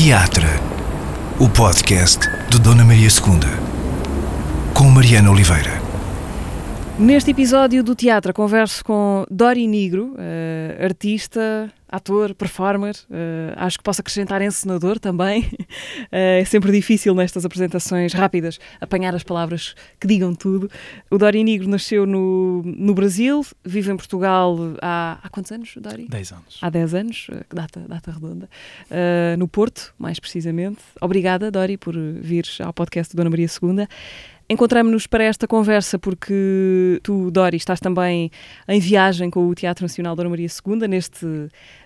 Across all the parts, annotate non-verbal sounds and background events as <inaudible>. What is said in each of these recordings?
Teatro, o podcast de Dona Maria II, com Mariana Oliveira. Neste episódio do Teatro, converso com Dori Negro, uh, artista, ator, performer, uh, acho que posso acrescentar encenador também. uh, <laughs> é sempre difícil nestas apresentações rápidas apanhar as palavras que digam tudo. O Dori Negro nasceu no, no Brasil, vive em Portugal há, há quantos anos, Dori? 10 anos. Há 10 anos, data, data redonda. no Porto, mais precisamente. Obrigada, Dori, por vir ao podcast do Dona Maria II. Encontramos-nos para esta conversa porque tu, Dori, estás também em viagem com o Teatro Nacional Dona Maria II, neste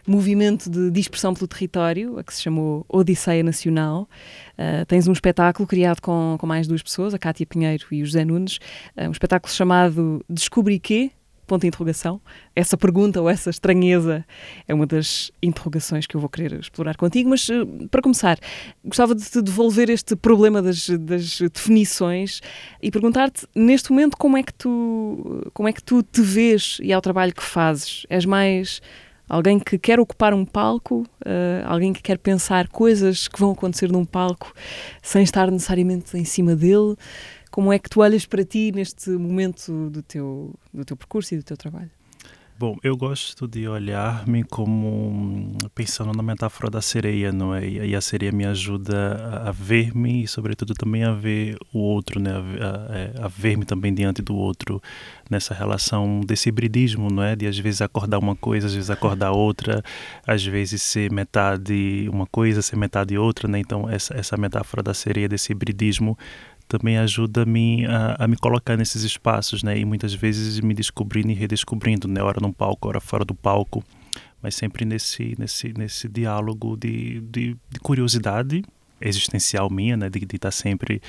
movimento de dispersão pelo território, a que se chamou Odisseia Nacional. Uh, tens um espetáculo criado com, com mais duas pessoas, a Cátia Pinheiro e o José Nunes, uh, um espetáculo chamado Descobri Quê? Ponto de interrogação. Essa pergunta ou essa estranheza é uma das interrogações que eu vou querer explorar contigo. Mas, eh, para começar, gostava de te devolver este problema das, das definições e perguntar-te, neste momento, como é, que tu, como é que tu te vês e ao trabalho que fazes? És mais alguém que quer ocupar um palco, uh, alguém que quer pensar coisas que vão acontecer num palco sem estar necessariamente em cima dele? Como é que tu olhas para ti neste momento do teu, do teu percurso e do teu trabalho? Bom, eu gosto de olhar-me como pensando na metáfora da sereia, não é? E a sereia me ajuda a, ver-me e, sobretudo, também a ver o outro, né? A, a, é, a ver-me também diante do outro nessa relação desse hibridismo, não é? De às vezes acordar uma coisa, às vezes acordar outra, às vezes ser metade uma coisa, ser metade outra, né? Então essa essa metáfora da sereia desse hibridismo também ajuda-me a, a, me colocar nesses espaços, né? E muitas vezes me descobrindo e redescobrindo, né? Hora no palco, hora fora do palco, mas sempre nesse nesse nesse diálogo de, de, de curiosidade existencial minha, né? De estar tá sempre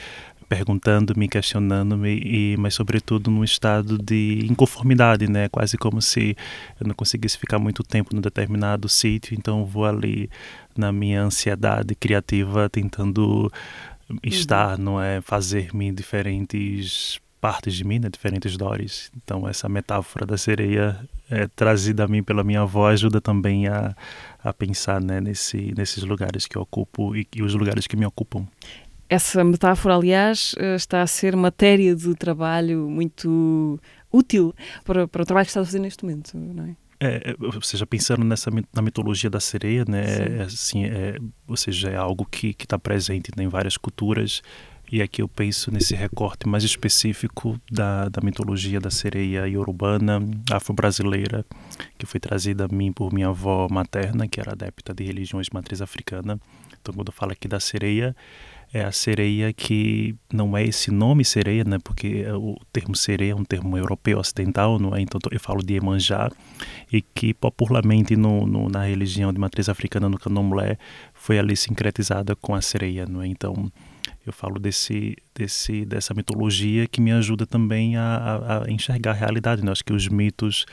perguntando-me, questionando-me, e mas sobretudo num estado de inconformidade, né? Quase como se eu não conseguisse ficar muito tempo num determinado sítio, então vou ali na minha ansiedade criativa tentando. Estar, uhum. não é? Fazer-me diferentes partes de mim, né? diferentes dores. Então, essa metáfora da sereia é, trazida a mim pela minha avó ajuda também a, a pensar né? Nesse, nesses lugares que eu ocupo e, e os lugares que me ocupam. Essa metáfora, aliás, eh, está a ser matéria de trabalho muito útil para, para o trabalho que está a fazer neste momento, não é? É, é, ou seja, pensando nessa na mitologia da sereia, né, é, assim, é, ou seja, é algo que está presente né, em várias culturas. E aqui eu penso nesse recorte mais específico da, da mitologia da sereia iorubana, afro-brasileira, que foi trazida a mim por minha avó materna, que era adepta de religiões de matriz africana. Então, quando eu falo aqui da sereia, é a sereia que não é esse nome sereia, né? Porque o termo sereia é um termo europeu ocidental, não é? Então eu falo de Emanjá e que popularmente no, no, na religião de matriz africana no Candomblé foi ali sincretizada com a sereia, não é? Então eu falo desse, desse dessa mitologia que me ajuda também a, a, a enxergar a realidade, né? Acho que os mitos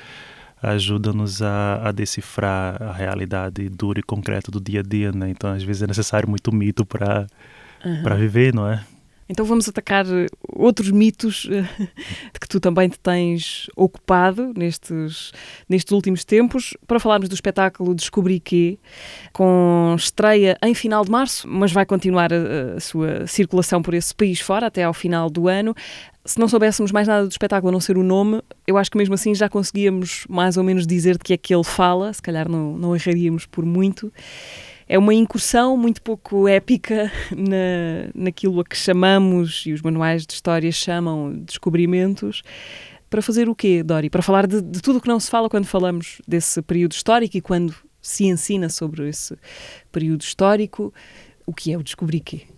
ajudam-nos a, a, decifrar a realidade dura e concreta do dia a dia, né? Então às vezes é necessário muito mito para uhum. para viver, não é? Então vamos atacar eh, outros mitos eh, de que tu também te tens ocupado nestes, nestes últimos tempos, para falarmos do espetáculo Descobri Que, com estreia em final de março, mas vai continuar a, a sua circulação por esse país fora até ao final do ano. Se não soubéssemos mais nada do espetáculo a não ser o nome, eu acho que mesmo assim já conseguíamos mais ou menos dizer de que é que ele fala, se calhar não, não erraríamos por muito é uma incursão muito pouco épica na, naquilo a que chamamos, e os manuais de história chamam, descobrimentos. Para fazer o quê, Dori? Para falar de, de tudo o que não se fala quando falamos desse período histórico e quando se ensina sobre esse período histórico, o que é o descobrir quê?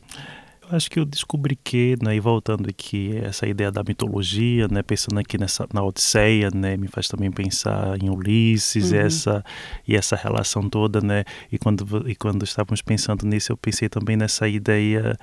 Acho que eu descobri que, né, e voltando aqui, essa ideia da mitologia, né, pensando aqui nessa, na Odisseia, né, me faz também pensar em Ulisses, uhum. essa, e essa relação toda, né, e quando, e quando estávamos pensando nisso, eu pensei também nessa ideia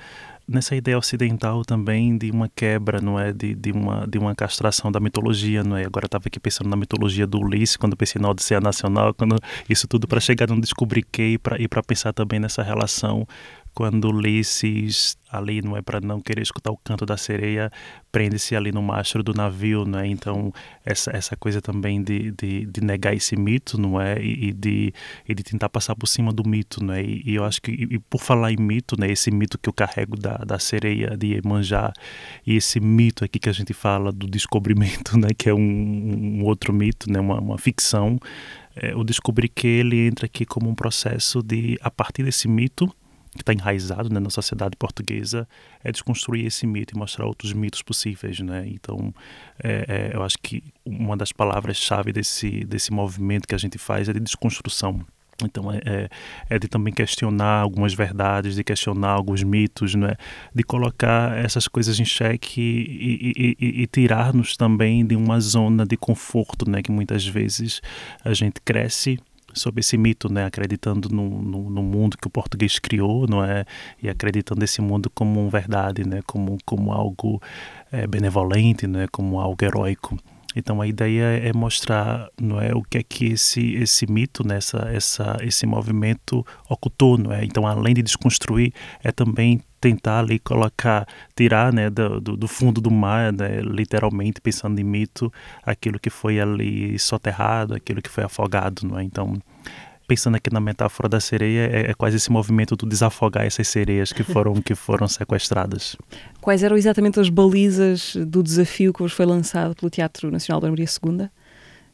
nessa ideia ocidental também de uma quebra, não é, de, de uma de uma castração da mitologia, não é? Agora estava aqui pensando na mitologia do Ulisses, quando pensei na Odisseia Nacional, quando isso tudo para chegar no descobrir que e para e para pensar também nessa relação quando Ulisses ali não é para não querer escutar o canto da sereia prende-se ali no mastro do navio né então essa essa coisa também de, de, de negar esse mito não é? E, e, de e de tentar passar por cima do mito né e, e eu acho que e, por falar em mito né? Esse mito que eu carrego da, da sereia de Iemanjá e esse mito aqui que a gente fala do descobrimento <laughs> né? Que é um, um outro mito né? Uma, uma ficção. É, eu descobri que ele entra aqui como um processo de a partir desse mito que está enraizado né, na sociedade portuguesa é desconstruir esse mito e mostrar outros mitos possíveis, né? Então, é, é, eu acho que uma das palavras-chave desse desse movimento que a gente faz é de desconstrução. Então é, é, é, de também questionar algumas verdades, de questionar alguns mitos, né? de colocar essas coisas em xeque e, e, e, e tirar-nos também de uma zona de conforto, né? que muitas vezes a gente cresce sobre esse mito, né, acreditando no, no, no, mundo que o português criou, não é, e acreditando esse mundo como verdade, né, como como algo é, benevolente, né, como algo heróico. Então a ideia é mostrar, não é, o que é que esse esse mito, nessa né, essa esse movimento ocultou, não é? Então além de desconstruir, é também tentar ali colocar, tirar, né, do, do fundo do mar, né, literalmente pensando em mito, aquilo que foi ali soterrado, aquilo que foi afogado, não é? Então pensando aqui na metáfora da sereia, é, é, quase esse movimento do desafogar essas sereias que foram, que foram sequestradas. Quais eram exatamente as balizas do desafio que vos foi lançado pelo Teatro Nacional da Maria II?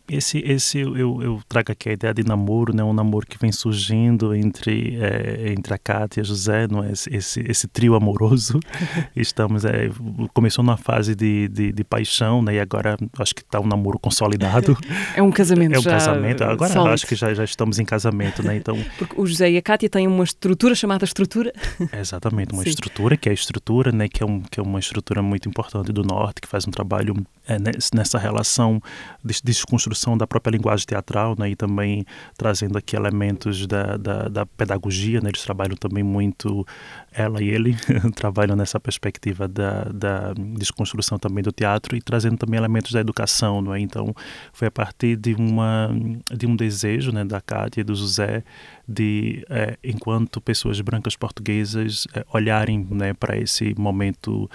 Esse, esse eu, eu trago aqui a ideia de namoro, né? Um namoro que vem surgindo entre é, entre a Cátia e a José, não é? Esse, esse, esse trio amoroso. <laughs> Estamos é, começou numa fase de, de, de, paixão, né? E agora acho que está um namoro consolidado. É um casamento. É um casamento. Agora sólido. acho que já, já estamos em casamento, né? Então. Porque o José e a Cátia têm uma estrutura chamada estrutura. <laughs> exatamente, uma Sim. estrutura que é a estrutura, né? Que é um que é uma estrutura muito importante do norte que faz um trabalho é, nessa relação de desconstrução construção da própria linguagem teatral, né, e também trazendo aqui elementos da, da, da pedagogia, né, eles trabalham também muito, ela e ele, <laughs> trabalham nessa perspectiva da, da desconstrução também do teatro e trazendo também elementos da educação, não é? Então, foi a partir de, uma, de um desejo, né, da Cátia e do José de, é, enquanto pessoas brancas portuguesas, é, olharem né, para esse momento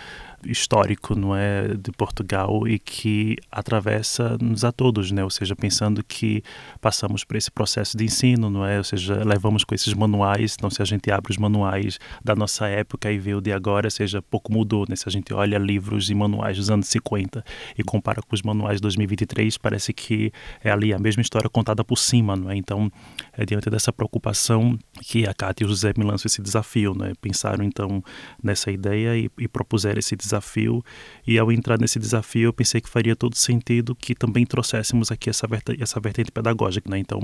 histórico não é de Portugal e que atravessa-nos a todos, né? Ou seja, pensando que passamos por esse processo de ensino, não é? Ou seja, levamos com esses manuais, então se a gente abre os manuais da nossa época e vê o de agora, seja, pouco mudou, né? Se a gente olha livros e manuais dos anos 50 e compara com os manuais de 2023, parece que é ali a mesma história contada por cima, não é? Então, é diante dessa preocupação que a Cátia e o José me lançam esse desafio, né? Pensaram então nessa ideia e, e propuseram esse desafio. E ao entrar nesse desafio, eu pensei que faria todo sentido que também trouxéssemos aqui essa essa vertente pedagógica, né? Então,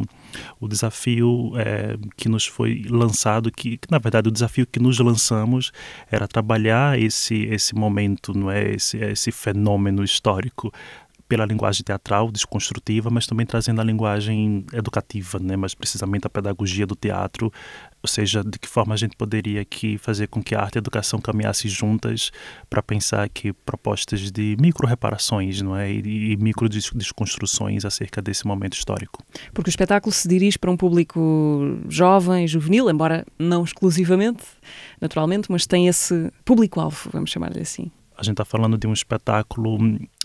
o desafio é, que nos foi lançado, que, que, na verdade o desafio que nos lançamos era trabalhar esse esse momento, não é? Esse esse fenômeno histórico pela linguagem teatral, desconstrutiva, mas também trazendo a linguagem educativa, né? mas precisamente a pedagogia do teatro, ou seja, de que forma a gente poderia aqui fazer com que a arte e a educação caminhassem juntas para pensar aqui propostas de micro-reparações não é? e, e micro-desconstruções acerca desse momento histórico. Porque o espetáculo se dirige para um público jovem, juvenil, embora não exclusivamente, naturalmente, mas tem esse público-alvo, vamos chamar-lhe assim a gente está falando de um espetáculo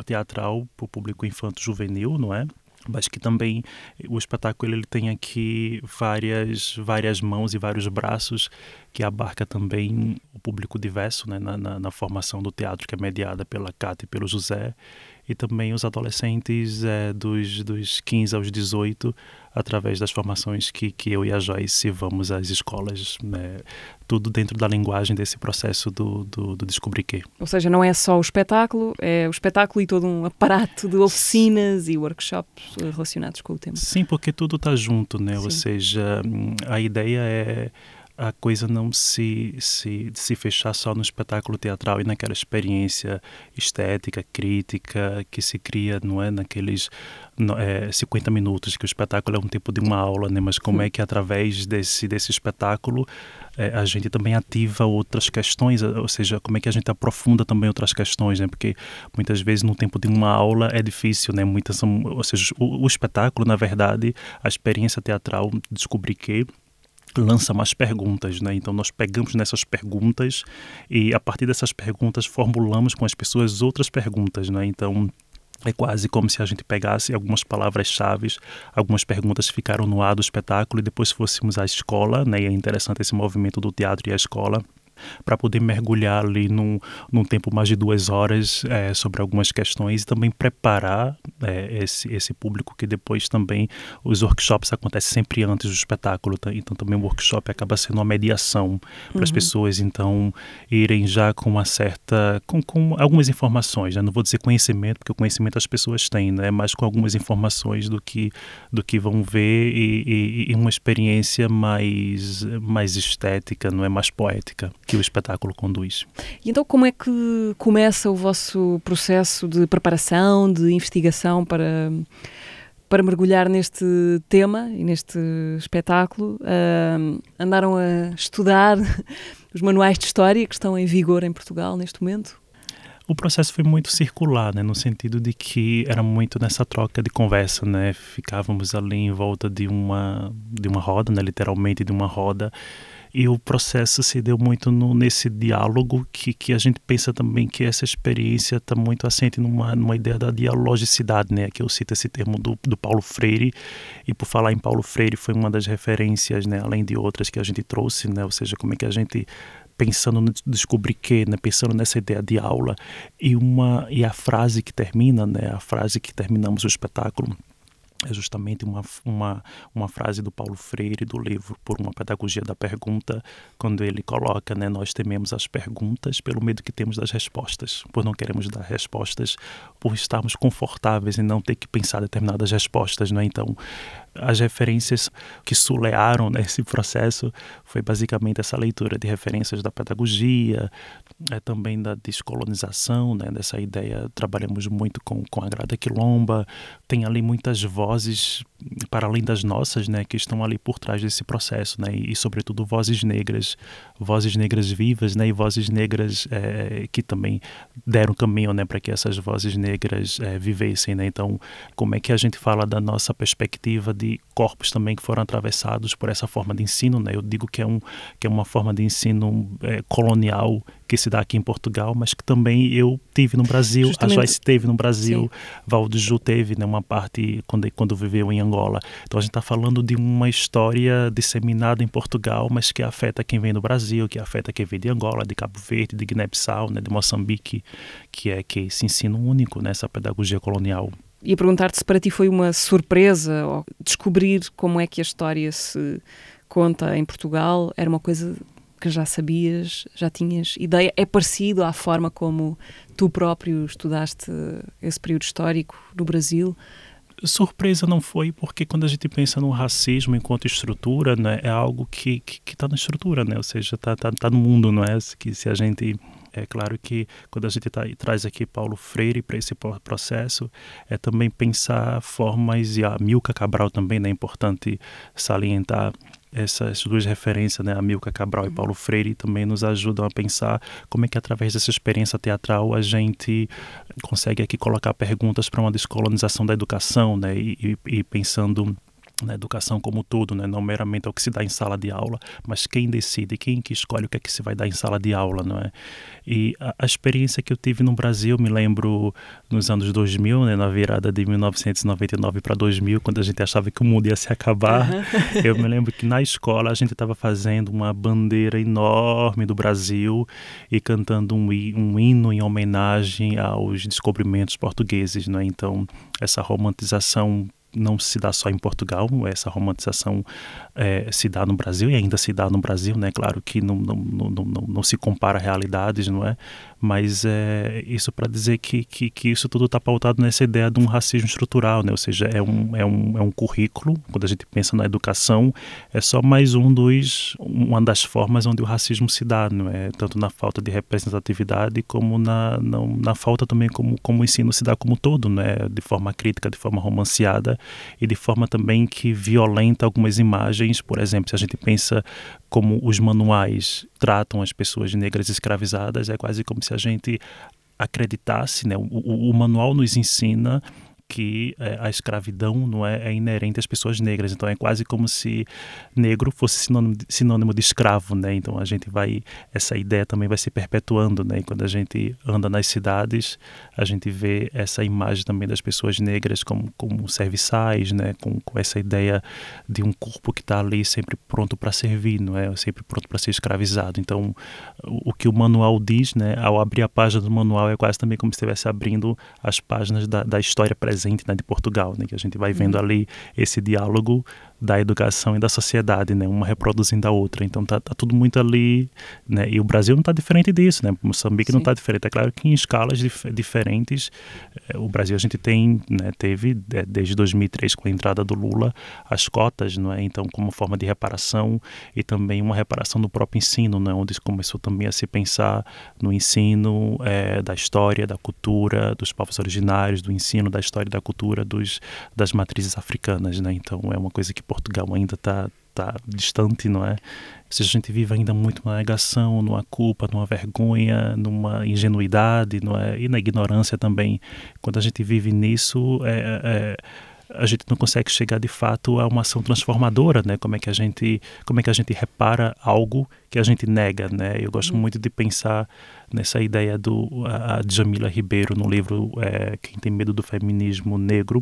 teatral para o público infanto-juvenil, não é? mas que também o espetáculo ele tem aqui várias várias mãos e vários braços que abarca também o público diverso né, na, na, na formação do teatro que é mediada pela Cátia e pelo José e também os adolescentes é, dos, dos 15 aos 18 através das formações que, que eu e a Joyce vamos às escolas, né, tudo dentro da linguagem desse processo do, do, do descobrir que. Ou seja, não é só o espetáculo, é o espetáculo e todo um aparato de oficinas e workshops relacionados com o tema. Sim, porque tudo está junto, né? Sim. Ou seja, a ideia é a coisa não se, se, se fechar só no espetáculo teatral e naquela experiência estética, crítica que se cria, não é? Naqueles é, 50 minutos, que o espetáculo é um tipo de uma aula, né? Mas como é que através desse, desse espetáculo é, a gente também ativa outras questões, ou seja, como é que a gente aprofunda também outras questões, né? Porque muitas vezes no tempo de uma aula é difícil, né? Muitas são, ou seja, o, o espetáculo, na verdade, a experiência teatral, descobrir que lança mais perguntas, né? Então nós pegamos nessas perguntas e a partir dessas perguntas formulamos com as pessoas outras perguntas, né? Então é quase como se a gente pegasse algumas palavras-chave, algumas perguntas ficaram no ar do espetáculo e depois fôssemos à escola, né? E é interessante esse movimento do teatro e a escola para poder mergulhar ali num, num tempo mais de duas horas é, sobre algumas questões e também preparar é, esse, esse público que depois também os workshops acontecem sempre antes do espetáculo, tá? então também o workshop acaba sendo uma mediação para uhum. as pessoas então irem já com uma certa, com, com algumas informações, né? não vou dizer conhecimento, porque o conhecimento as pessoas têm, né? mas com algumas informações do que, do que vão ver e, e, e uma experiência mais, mais estética, não é mais poética que o espetáculo conduz. E então, como é que começa o vosso processo de preparação, de investigação para, para mergulhar neste tema e neste espetáculo? Uh, andaram a estudar <laughs> os manuais de história que estão em vigor em Portugal neste momento? o processo foi muito circular, né, no sentido de que era muito nessa troca de conversa, né, ficávamos ali em volta de uma de uma roda, né, literalmente de uma roda, e o processo se deu muito no, nesse diálogo que, que a gente pensa também que essa experiência está muito assente numa, numa ideia da dialogicidade, né? Que eu cito esse termo do, do Paulo Freire e por falar em Paulo Freire foi uma das referências, né? Além de outras que a gente trouxe, né? Ou seja, como é que a gente pensando no descobrir que, né, pensando nessa ideia de aula e uma e a frase que termina, né, a frase que terminamos o espetáculo é justamente uma, uma, uma frase do Paulo Freire do livro Por uma Pedagogia da Pergunta, quando ele coloca, né, nós tememos as perguntas pelo medo que temos das respostas, por não queremos dar respostas, por estarmos confortáveis em não ter que pensar determinadas respostas, né? Então, as referências que sulearam nesse processo foi basicamente essa leitura de referências da pedagogia, é, também da descolonização, né, dessa ideia. Trabalhamos muito com, com a Grada Quilomba, tem ali muitas vozes para além das nossas, né, que estão ali por trás desse processo, né, e, e sobretudo vozes negras, vozes negras vivas, né, e vozes negras é, que também deram caminho, né, para que essas vozes negras é, vivessem, né. Então, como é que a gente fala da nossa perspectiva de corpos também que foram atravessados por essa forma de ensino, né? Eu digo que é um que é uma forma de ensino é, colonial que se dá aqui em Portugal, mas que também eu tive no Brasil, Justamente. a Joyce teve no Brasil, Sim. Valdo Ju teve, né, uma parte quando quando viveu em Angola. Então a gente está falando de uma história disseminada em Portugal, mas que afeta quem vem do Brasil, que afeta quem vem de Angola, de Cabo Verde, de Guiné-Bissau, né, de Moçambique, que é que esse ensino único nessa pedagogia colonial ia perguntar-te se para ti foi uma surpresa descobrir como é que a história se conta em Portugal. Era uma coisa que já sabias, já tinhas ideia? É parecido à forma como tu próprio estudaste esse período histórico no Brasil? Surpresa não foi, porque quando a gente pensa no racismo enquanto estrutura, né, é algo que está que, que tá na estrutura, né? ou seja, está tá, tá no mundo, não é? Que se a gente é claro que quando a gente tá, traz aqui Paulo Freire para esse processo, é também pensar formas, e a Milka Cabral também né, é importante salientar essas duas referências, né, a Milka Cabral e uhum. Paulo Freire, também nos ajudam a pensar como é que através dessa experiência teatral a gente consegue aqui colocar perguntas para uma descolonização da educação, né, e, e pensando na educação como tudo, né? não meramente o que se dá em sala de aula, mas quem decide, quem que escolhe o que é que se vai dar em sala de aula, não é? E a, a experiência que eu tive no Brasil, me lembro nos anos 2000, né? na virada de 1999 para 2000, quando a gente achava que o mundo ia se acabar, uhum. <laughs> eu me lembro que na escola a gente estava fazendo uma bandeira enorme do Brasil e cantando um, um hino em homenagem aos descobrimentos portugueses, não é? Então, essa romantização não se dá só em Portugal, essa romantização é, se dá no Brasil e ainda se dá no Brasil, né? Claro que não, não, não, não, não se compara realidades, não é? Mas é isso para dizer que, que, que, isso tudo está pautado nessa ideia de um racismo estrutural, né? Ou seja, é um, é, um, é um currículo, quando a gente pensa na educação, é só mais um dos, uma das formas onde o racismo se dá, não é? Tanto na falta de representatividade como na, na, na falta também como, como o ensino se dá como todo, né? De forma crítica, de forma romanceada e de forma também que violenta algumas imagens. Por exemplo, se a gente pensa como os manuais tratam as pessoas negras escravizadas, é quase como se a gente acreditasse, né? o, o, o manual nos ensina que é, a escravidão não é, é, inerente às pessoas negras. Então é quase como se negro fosse sinônimo de, sinônimo de escravo, né? Então a gente vai essa ideia também vai se perpetuando, né? E quando a gente anda nas cidades, a gente vê essa imagem também das pessoas negras como como serviçais, né? Com, com essa ideia de um corpo que está ali sempre pronto para servir, não é? Sempre pronto para ser escravizado. Então o, que o manual diz, né? Ao abrir a página do manual é quase também como se estivesse abrindo as páginas da, da história presente né, de Portugal, né, que a gente vai vendo uhum. ali esse diálogo da educação e da sociedade, né, uma reproduzindo a outra. Então tá, tá tudo muito ali, né, e o Brasil não está diferente disso, né, Moçambique Sim. não está diferente. É claro que em escalas dif diferentes, eh, o Brasil a gente tem, né, teve desde 2003 com a entrada do Lula as cotas, não é? Então como forma de reparação e também uma reparação do próprio ensino, né, onde começou também a se pensar no ensino é, da história, da cultura, dos povos originários, do ensino da história e da cultura dos, das matrizes africanas, né? Então é uma coisa que Portugal ainda está tá distante, não é? Ou a gente vive ainda muito numa negação, numa culpa, numa vergonha, numa ingenuidade, não é? E na ignorância também. Quando a gente vive nisso, é, é a gente não consegue chegar de fato a uma ação transformadora, né? Como é que a gente, como é que a gente repara algo que a gente nega, né? Eu gosto uhum. muito de pensar nessa ideia do a, a Jamila Ribeiro no livro é, Quem tem medo do feminismo negro.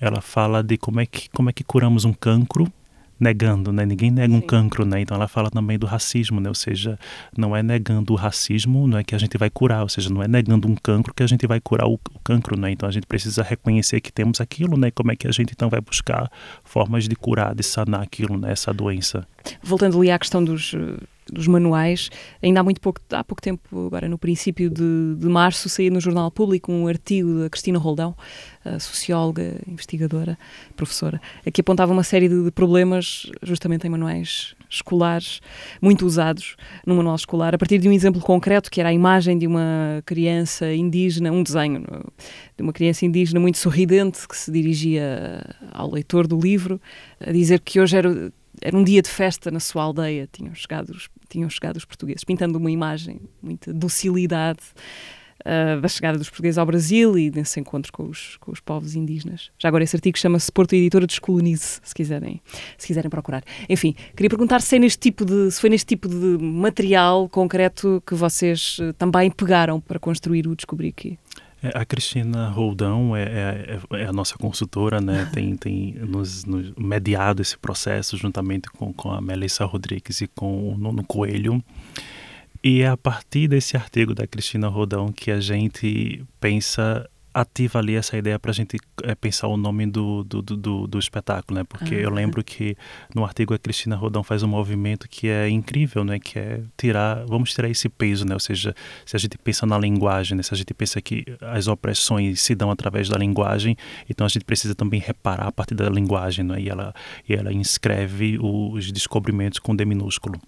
Ela fala de como é que como é que curamos um cancro negando, né? Ninguém nega Sim. um cancro, né? Então ela fala também do racismo, né? Ou seja, não é negando o racismo, não é que a gente vai curar, ou seja, não é negando um cancro que a gente vai curar o, o cancro, né? Então a gente precisa reconhecer que temos aquilo, né? Como é que a gente então vai buscar formas de curar, de sanar aquilo, né? Essa doença. Voltando ali à questão dos dos manuais. Ainda há muito pouco, há pouco tempo, agora no princípio de, de março, saiu no Jornal Público um artigo da Cristina Roldão, socióloga, investigadora, professora, que apontava uma série de, de problemas justamente em manuais escolares, muito usados no manual escolar, a partir de um exemplo concreto, que era a imagem de uma criança indígena, um desenho de uma criança indígena muito sorridente que se dirigia ao leitor do livro, a dizer que hoje era era um dia de festa na sua aldeia, tinham chegado os, tinham chegado os portugueses, pintando uma imagem, muita docilidade uh, da chegada dos portugueses ao Brasil e desse encontro com os, com os povos indígenas. Já agora esse artigo chama-se Porto Editora Descolonize, se quiserem, se quiserem procurar. Enfim, queria perguntar se, é neste tipo de, se foi neste tipo de material concreto que vocês uh, também pegaram para construir o Descobrir Aqui. É, a Cristina Roldão é, é, é, a nossa consultora, né? <laughs> tem, tem nos, nos, mediado esse processo juntamente com, com a Melissa Rodrigues e com o Nuno Coelho. E é a partir desse artigo da Cristina Rodão que a gente pensa ativa ali essa ideia para a gente é, pensar o nome do, do, do, do espetáculo, né? Porque eu lembro que no artigo a Cristina Rodão faz um movimento que é incrível, né? Que é tirar, vamos tirar esse peso, né? Ou seja, se a gente pensa na linguagem, né? se a gente pensa que as opressões se dão através da linguagem, então a gente precisa também reparar a partir da linguagem, né? E ela, e ela inscreve os descobrimentos com D minúsculo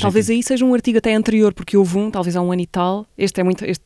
talvez aí seja um artigo até anterior, porque houve um, talvez há um ano e tal. Este é muito, este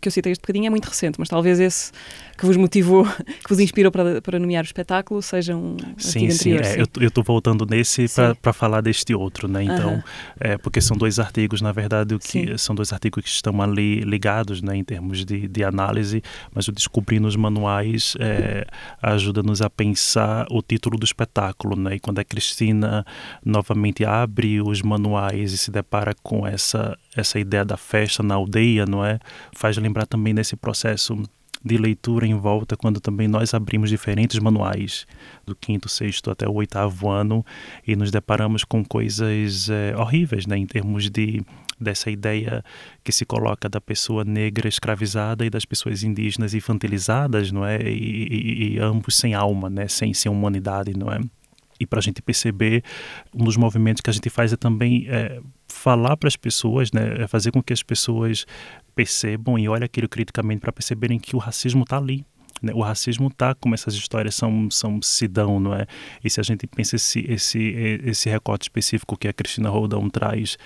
que eu citei este bocadinho é muito recente, mas talvez esse que vos motivou, <laughs> que vos inspirou para, para nomear o espetáculo, seja um sim, artigo anterior. É, sim, eu estou voltando nesse para falar deste outro, né? Então, é, porque são dois artigos, na verdade, o que sim. são dois artigos que estão ali ligados, né, em termos de, de análise, mas o descobrir nos manuais é, ajuda-nos a pensar o título do espetáculo, né? E quando a Cristina novamente abre os manuais e se depara com essa essa ideia da festa na aldeia, não é? Faz lembrar também desse processo de leitura em volta quando também nós abrimos diferentes manuais do quinto, sexto até o oitavo ano e nos deparamos com coisas é, horríveis, né, em termos de dessa ideia que se coloca da pessoa negra escravizada e das pessoas indígenas infantilizadas, não é, e, e, e ambos sem alma, né, sem, sem humanidade, não é. E para a gente perceber, um dos movimentos que a gente faz é também é, falar para as pessoas, né, é fazer com que as pessoas percebam e olhem aquilo criticamente para perceberem que o racismo está ali. Né? O racismo está como essas histórias são, são se dão, não é? E se a gente pensa esse, esse, esse recorte específico que a Cristina Roldão traz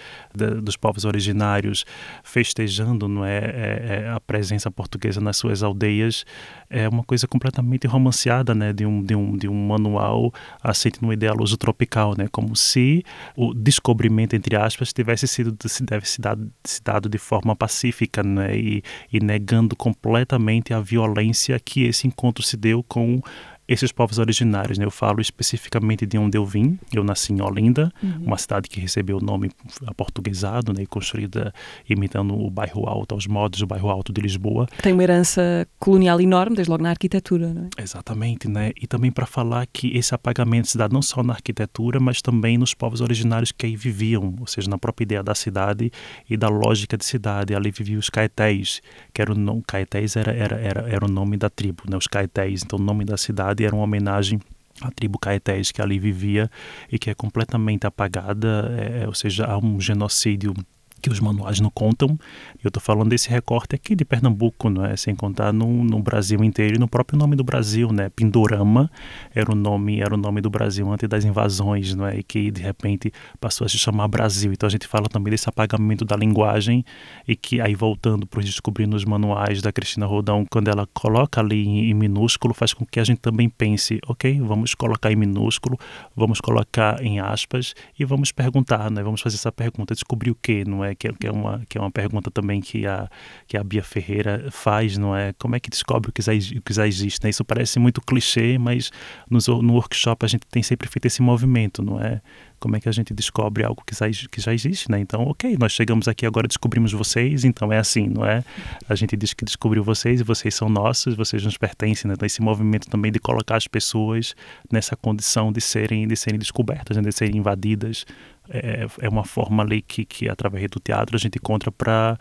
dos povos originários, festejando, não é? é? É, a presença portuguesa nas suas aldeias, é uma coisa completamente romanceada, né? De um, de um, de um manual aceito no idealoso tropical, né? Como se o descobrimento, entre aspas, tivesse sido, se deve se dado, se dado de forma pacífica, né? E, e negando completamente a violência que esse encontro se deu com esses povos originários. Né? Eu falo especificamente de onde eu vim. Eu nasci em Olinda, uhum. uma cidade que recebeu o nome aportuguesado né? e construída imitando o bairro Alto, aos modos do bairro Alto de Lisboa. Tem uma herança colonial enorme, desde logo na arquitetura, não é? Exatamente, né? E também para falar que esse apagamento se dá não só na arquitetura, mas também nos povos originários que aí viviam, ou seja, na própria ideia da cidade e da lógica de cidade. Ali viviam os caetés, que era o nome, caetés era, era, era, era o nome da tribo, né? Os caetés, então o nome da cidade era uma homenagem à tribo Caetés que ali vivia e que é completamente apagada, é, ou seja, há um genocídio que os manuais não contam. Eu estou falando desse recorte aqui de Pernambuco, não é? Sem contar no, no, Brasil inteiro e no próprio nome do Brasil, né? Pindorama era o nome era o nome do Brasil antes das invasões, não é? E que de repente passou a se chamar Brasil. Então a gente fala também desse apagamento da linguagem e que aí voltando para descobrir nos manuais da Cristina Rodão, quando ela coloca ali em, em minúsculo, faz com que a gente também pense, ok, vamos colocar em minúsculo, vamos colocar em aspas e vamos perguntar, né? Vamos fazer essa pergunta, descobrir o que, não é? É? Que, que, é uma, que é uma pergunta também que a, que a Bia Ferreira faz, não é? Como é que descobre o que já, o que já existe? Né? Isso parece muito clichê, mas no, no workshop a gente tem sempre feito esse movimento, não é? Como é que a gente descobre algo que já, que já existe, né? Então, ok, nós chegamos aqui agora, descobrimos vocês, então é assim, não é? A gente diz que descobriu vocês e vocês são nossos, vocês nos pertencem, né? Então, esse movimento também de colocar as pessoas nessa condição de serem, de serem descobertas, né? de serem invadidas, é, é uma forma ali que, que, através do teatro, a gente encontra para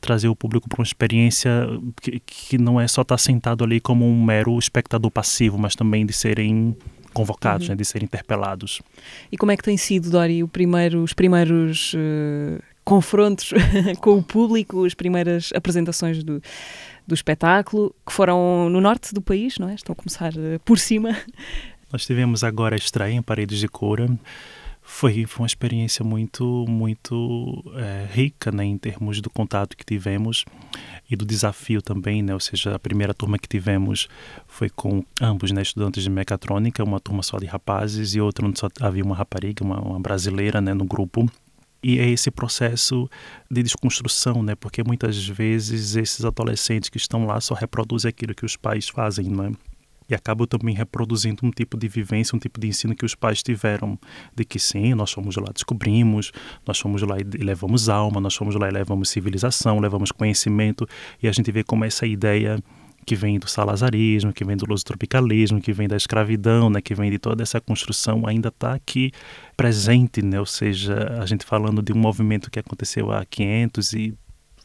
trazer o público para uma experiência que, que não é só estar tá sentado ali como um mero espectador passivo, mas também de serem convocados, uhum. né, de serem interpelados. E como é que tem sido, Dori, primeiro, os primeiros uh, confrontos <laughs> com o público, as primeiras apresentações do, do espetáculo, que foram no norte do país, não é? Estão a começar uh, por cima. Nós tivemos agora a estreia em Paredes de Cora, foi, foi uma experiência muito, muito é, rica né, em termos do contato que tivemos e do desafio também, né? Ou seja, a primeira turma que tivemos foi com ambos, né, estudantes de mecatrônica, uma turma só de rapazes e outra onde só havia uma rapariga, uma, uma brasileira, né, no grupo. E é esse processo de desconstrução, né? Porque muitas vezes esses adolescentes que estão lá só reproduzem aquilo que os pais fazem, né? E acabam também reproduzindo um tipo de vivência, um tipo de ensino que os pais tiveram, de que sim, nós fomos lá, descobrimos, nós fomos lá e levamos alma, nós fomos lá e levamos civilização, levamos conhecimento, e a gente vê como essa ideia que vem do salazarismo, que vem do lusotropicalismo, que vem da escravidão, né, que vem de toda essa construção, ainda está aqui presente, né? ou seja, a gente falando de um movimento que aconteceu há 500 e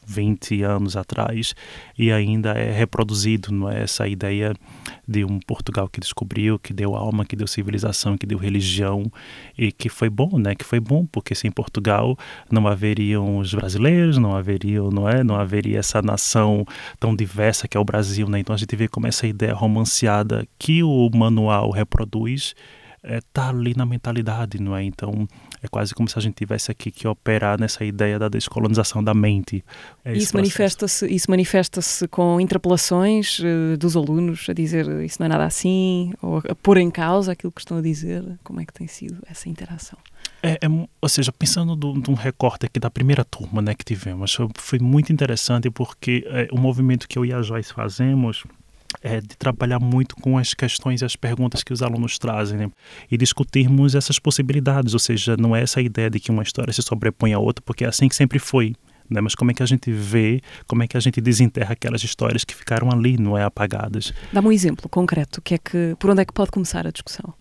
20 anos atrás e ainda é reproduzido, não é essa ideia de um Portugal que descobriu, que deu alma, que deu civilização, que deu religião e que foi bom, né? Que foi bom porque sem Portugal não haveriam os brasileiros, não haveriam, não é, não haveria essa nação tão diversa que é o Brasil, né? Então a gente vê como essa ideia romanceada que o manual reproduz está é, ali na mentalidade, não é? Então é quase como se a gente tivesse aqui que operar nessa ideia da descolonização da mente. É isso manifesta-se isso manifesta-se com interpelações uh, dos alunos a dizer isso não é nada assim ou a pôr em causa aquilo que estão a dizer. Como é que tem sido essa interação? É, é, ou seja, pensando de um recorte aqui da primeira turma né, que tivemos, foi muito interessante porque é, o movimento que eu e a Joyce fazemos é, de trabalhar muito com as questões e as perguntas que os alunos trazem né? e discutirmos essas possibilidades, ou seja, não é essa ideia de que uma história se sobrepõe a outra, porque é assim que sempre foi. Né? Mas como é que a gente vê, como é que a gente desenterra aquelas histórias que ficaram ali, não é apagadas? Dá-me um exemplo concreto, que é que, por onde é que pode começar a discussão?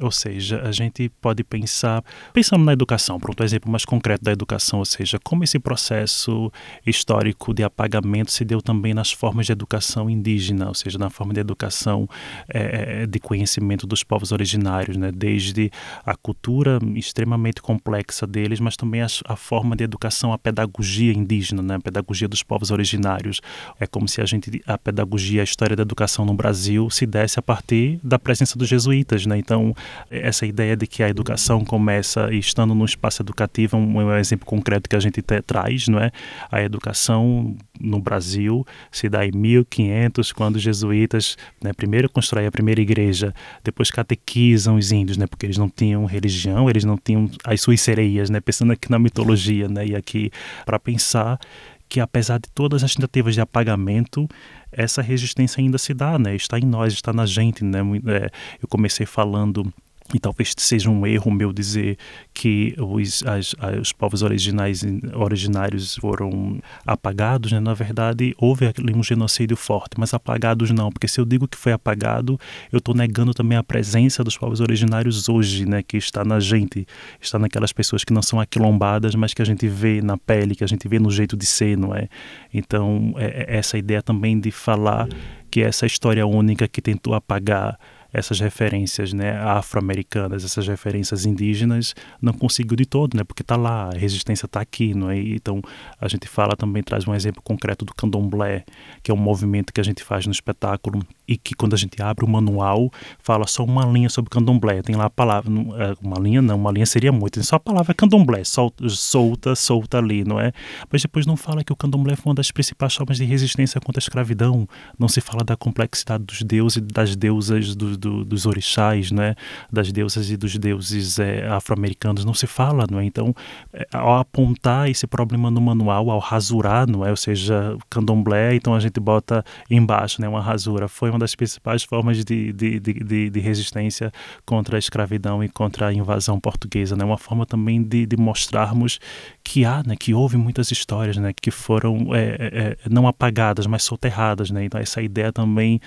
Ou seja, a gente pode pensar, pensando na educação, pronto, um exemplo mais concreto da educação, ou seja, como esse processo histórico de apagamento se deu também nas formas de educação indígena, ou seja, na forma de educação é, de conhecimento dos povos originários, né? desde a cultura extremamente complexa deles, mas também a, a forma de educação, a pedagogia indígena, né? a pedagogia dos povos originários. É como se a gente, a pedagogia, a história da educação no Brasil se desse a partir da presença dos jesuítas, né? Então, essa ideia de que a educação começa estando no espaço educativo, um, um exemplo concreto que a gente te, traz, não é? A educação no Brasil se dá em 1500, quando os jesuítas né, primeiro constroem a primeira igreja, depois catequizam os índios, né, porque eles não tinham religião, eles não tinham as suas sereias, né, pensando aqui na mitologia, né, e aqui para pensar que apesar de todas as tentativas de apagamento, essa resistência ainda se dá, né? Está em nós, está na gente, né? É, eu comecei falando e talvez seja um erro meu dizer que os, as, os povos originais, originários foram apagados, né? na verdade houve ali um genocídio forte, mas apagados não, porque se eu digo que foi apagado, eu estou negando também a presença dos povos originários hoje, né? que está na gente, está naquelas pessoas que não são aquilombadas, mas que a gente vê na pele, que a gente vê no jeito de ser, não é? Então, é, é essa ideia também de falar que essa história única que tentou apagar essas referências né, afro-americanas, essas referências indígenas, não conseguiu de todo, né, porque está lá, a resistência está aqui. Não é? Então, a gente fala também, traz um exemplo concreto do candomblé, que é um movimento que a gente faz no espetáculo e que quando a gente abre o manual, fala só uma linha sobre candomblé. Tem lá a palavra, é, uma linha não, uma linha seria muito, tem só a palavra candomblé, solta, solta, solta ali, não é? Mas depois não fala que o candomblé foi uma das principais formas de resistência contra a escravidão, não se fala da complexidade dos deuses das deusas do, do, dos orixás, né? das deusas e dos deuses é, afro-americanos, não se fala, não é? Então, é, ao apontar esse problema no manual, ao rasurar, não é? Ou seja, candomblé, então a gente bota embaixo, né? Uma rasura. Foi uma das principais formas de, de, de, de resistência contra a escravidão e contra a invasão portuguesa, né? Uma forma também de, de mostrarmos que há, né? Que houve muitas histórias, né? Que foram é, é, é não apagadas, mas soterradas, né? Então essa ideia também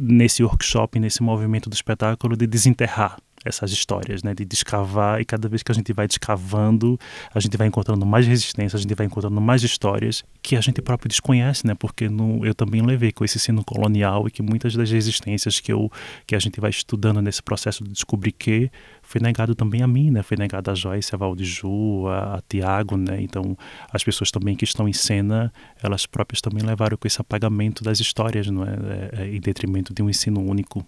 nesse workshop, nesse movimento do espetáculo de desenterrar essas histórias, né, de descavar e cada vez que a gente vai descavando, a gente vai encontrando mais resistência, a gente vai encontrando mais histórias que a gente próprio desconhece, né, porque no, eu também levei com esse ensino colonial e que muitas das resistências que eu que a gente vai estudando nesse processo de descobrir que foi negado também a mim, né, foi negado a Joyce, a Valdiju, a, a Tiago, né, então as pessoas também que estão em cena, elas próprias também levaram com esse apagamento das histórias, não é, é, é em detrimento de um ensino único.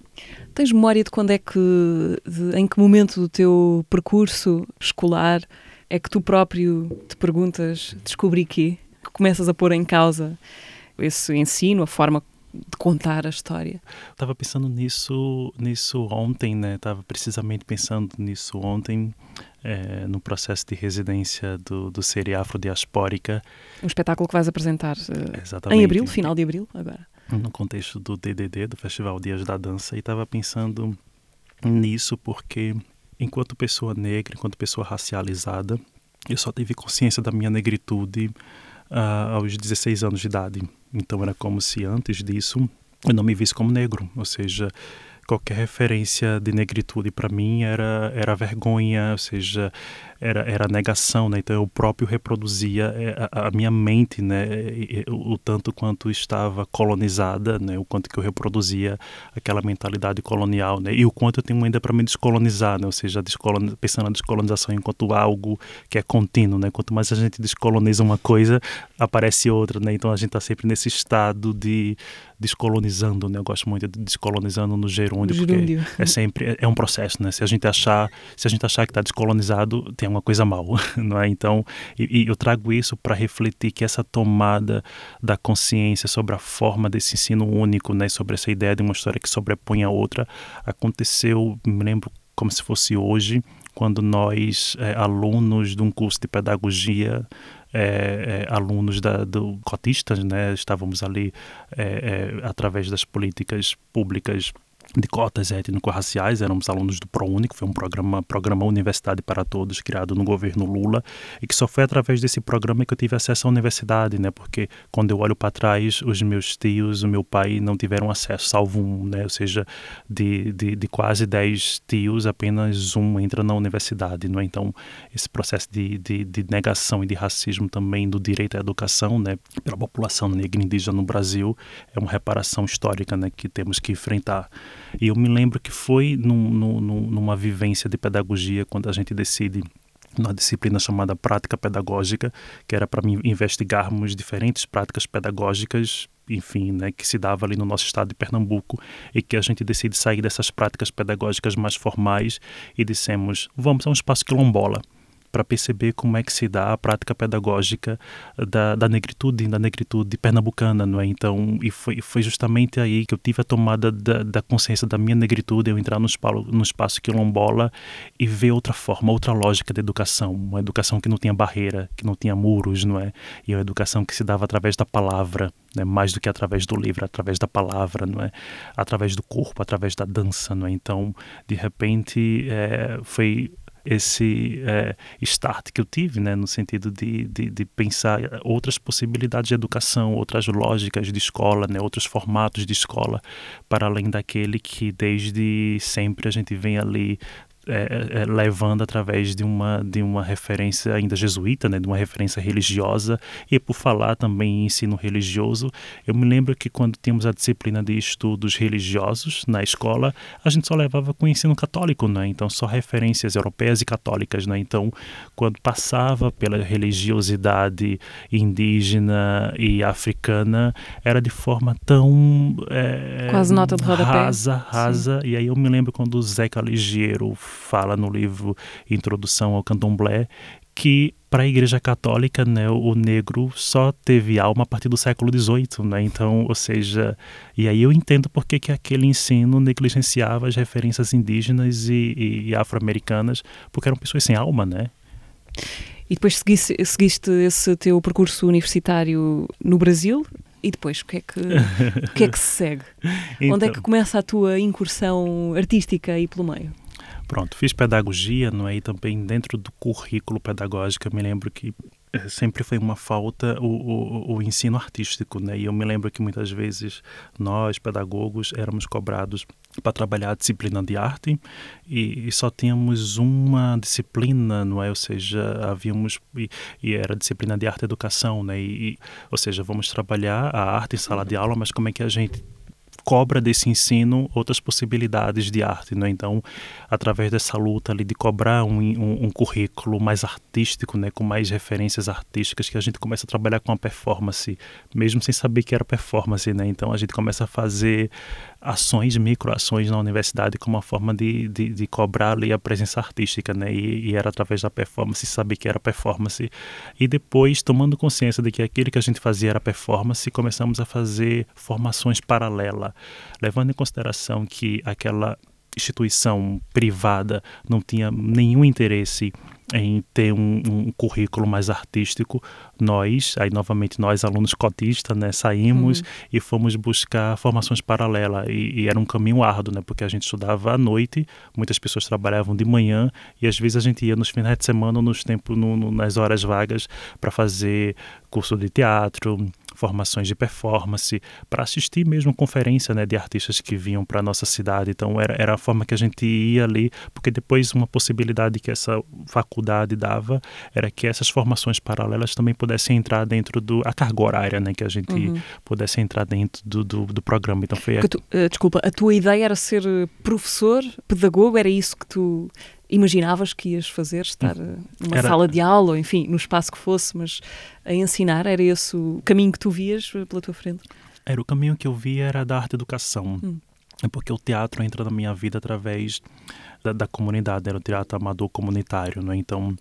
Tens memória de quando é que de em que momento do teu percurso escolar é que tu próprio te perguntas, descobri que, que começas a pôr em causa esse ensino, a forma de contar a história. Estava pensando nisso, nisso ontem, né? Estava precisamente pensando nisso ontem, é, no processo de residência do, do Série Afrodiaspórica. Um espetáculo que vais apresentar uh, em abril, final de abril, agora. No contexto do DDD, do Festival Dias da Dança, e estava pensando nisso porque, enquanto pessoa negra, enquanto pessoa racializada, eu só tive consciência da minha negritude uh, aos 16 anos de idade. Então era como se antes disso eu não me visse como negro, ou seja, qualquer referência de negritude para mim era era vergonha, ou seja, era, era a negação, né? Então eu próprio reproduzia é, a, a minha mente, né? O, o, tanto quanto estava colonizada, né? O quanto que eu reproduzia aquela mentalidade colonial, né? E o quanto eu tenho ainda para me descolonizar, né? Ou seja, pensando na descolonização enquanto algo que é contínuo, né? Quanto mais a gente descoloniza uma coisa, aparece outra, né? Então a gente está sempre nesse estado de descolonizando, né? Eu gosto muito de descolonizando no gerúndio, gerúndio. porque é sempre é, é um processo, né? Se a gente achar, se a gente achar que está descolonizado, tem uma coisa mal, <laughs> não é? Então, e, e eu trago isso para refletir que essa tomada da consciência sobre a forma desse ensino único, né, sobre essa ideia de uma história que sobrepõe a outra, aconteceu, me lembro como se fosse hoje, quando nós, é, alunos de um curso de pedagogia, é, é, alunos da, do cotistas, né, estávamos ali é, através das políticas públicas de cotas étnico-raciais, éramos alunos do ProUni, que foi um programa, programa Universidade para Todos, criado no governo Lula, e que só foi através desse programa que eu tive acesso à universidade, né? Porque quando eu olho para trás, os meus tios, o meu pai não tiveram acesso, salvo um, né? Ou seja, de, de, de quase 10 tios, apenas um entra na universidade, é? Então, esse processo de, de, de negação e de racismo também do direito à educação, né? Pela população negra indígena no Brasil, é uma reparação histórica, né? Que temos que enfrentar. E eu me lembro que foi num, num, numa vivência de pedagogia, quando a gente decide numa disciplina chamada prática pedagógica, que era para investigarmos diferentes práticas pedagógicas, enfim, né, que se dava ali no nosso estado de Pernambuco e que a gente decide sair dessas práticas pedagógicas mais formais e dissemos, vamos a um espaço quilombola para perceber como é que se dá a prática pedagógica da, da negritude, da negritude pernambucana, não é? Então, e foi, foi justamente aí que eu tive a tomada da, da consciência da minha negritude, eu entrar no espaço, no espaço quilombola e ver outra forma, outra lógica de educação, uma educação que não tinha barreira, que não tinha muros, não é? E uma educação que se dava através da palavra, né? mais do que através do livro, através da palavra, não é? Através do corpo, através da dança, não é? Então, de repente, é, foi esse é, start que eu tive, né, no sentido de, de, de, pensar outras possibilidades de educação, outras lógicas de escola, né, outros formatos de escola, para além daquele que desde sempre a gente vem ali é, é, levando através de uma, de uma referência ainda jesuíta, né, de uma referência religiosa, e por falar também em ensino religioso, eu me lembro que quando tínhamos a disciplina de estudos religiosos na escola, a gente só levava com o ensino católico, né, então só referências europeias e católicas, né, então quando passava pela religiosidade indígena e africana, era de forma tão... É, Quase nota de rodapé. Rasa, rasa, Sim. e aí eu me lembro quando o Zeca Ligeiro fala no livro Introdução ao Candomblé que para a Igreja Católica, né, o negro só teve alma a partir do século XVIII, né? Então, ou seja, e aí eu entendo por que, que aquele ensino negligenciava as referências indígenas e, e, e afro-americanas, porque eram pessoas sem alma, né? E depois seguiste, seguiste esse teu percurso universitário no Brasil, e depois, o que é que, o que, é que se segue? <laughs> Então, Onde é que começa a tua incursão artística aí pelo meio? Pronto, fiz pedagogia, não é? E também dentro do currículo pedagógico, eu me lembro que eh, sempre foi uma falta o, o, o, ensino artístico, né? E eu me lembro que muitas vezes nós, pedagogos, éramos cobrados para trabalhar a disciplina de arte e, e, só tínhamos uma disciplina, não é? Ou seja, havíamos e, e era disciplina de arte e educação, né? E, ou seja, vamos trabalhar a arte em sala de aula, mas como é que a gente cobra desse ensino outras possibilidades de arte, né? Então, através dessa luta ali de cobrar um, um, um, currículo mais artístico, né? Com mais referências artísticas, que a gente começa a trabalhar com a performance, mesmo sem saber que era performance, né? Então, a gente começa a fazer ações, microações na universidade como uma forma de, de, de cobrar ali a presença artística, né? E, e, era através da performance, saber que era performance. E depois, tomando consciência de que aquilo que a gente fazia era performance, começamos a fazer formações paralelas, levando em consideração que aquela instituição privada não tinha nenhum interesse em ter um, um, currículo mais artístico, nós, aí novamente nós alunos cotistas, né, saímos uhum. e fomos buscar formações paralelas e, e, era um caminho árduo, né, porque a gente estudava à noite, muitas pessoas trabalhavam de manhã e às vezes a gente ia nos finais de semana, nos tempos, no, no, nas horas vagas para fazer curso de teatro, formações de performance, para assistir mesmo conferência né, de artistas que vinham para a nossa cidade. Então era, era a forma que a gente ia ali, porque depois uma possibilidade que essa faculdade dava era que essas formações paralelas também pudessem entrar dentro do a carga horária, né, que a gente uhum. pudesse entrar dentro do, do, do programa. Então foi tu, uh, desculpa, a tua ideia era ser professor, pedagogo, era isso que tu imaginavas que ias fazer, estar hum. numa era... sala de aula, ou enfim, no espaço que fosse, mas a ensinar, era esse o caminho que tu vias pela tua frente? Era o caminho que eu via era da arte educação. Hum. É porque o teatro entra na minha vida através da, da comunidade, era o teatro amador comunitário, né? Então,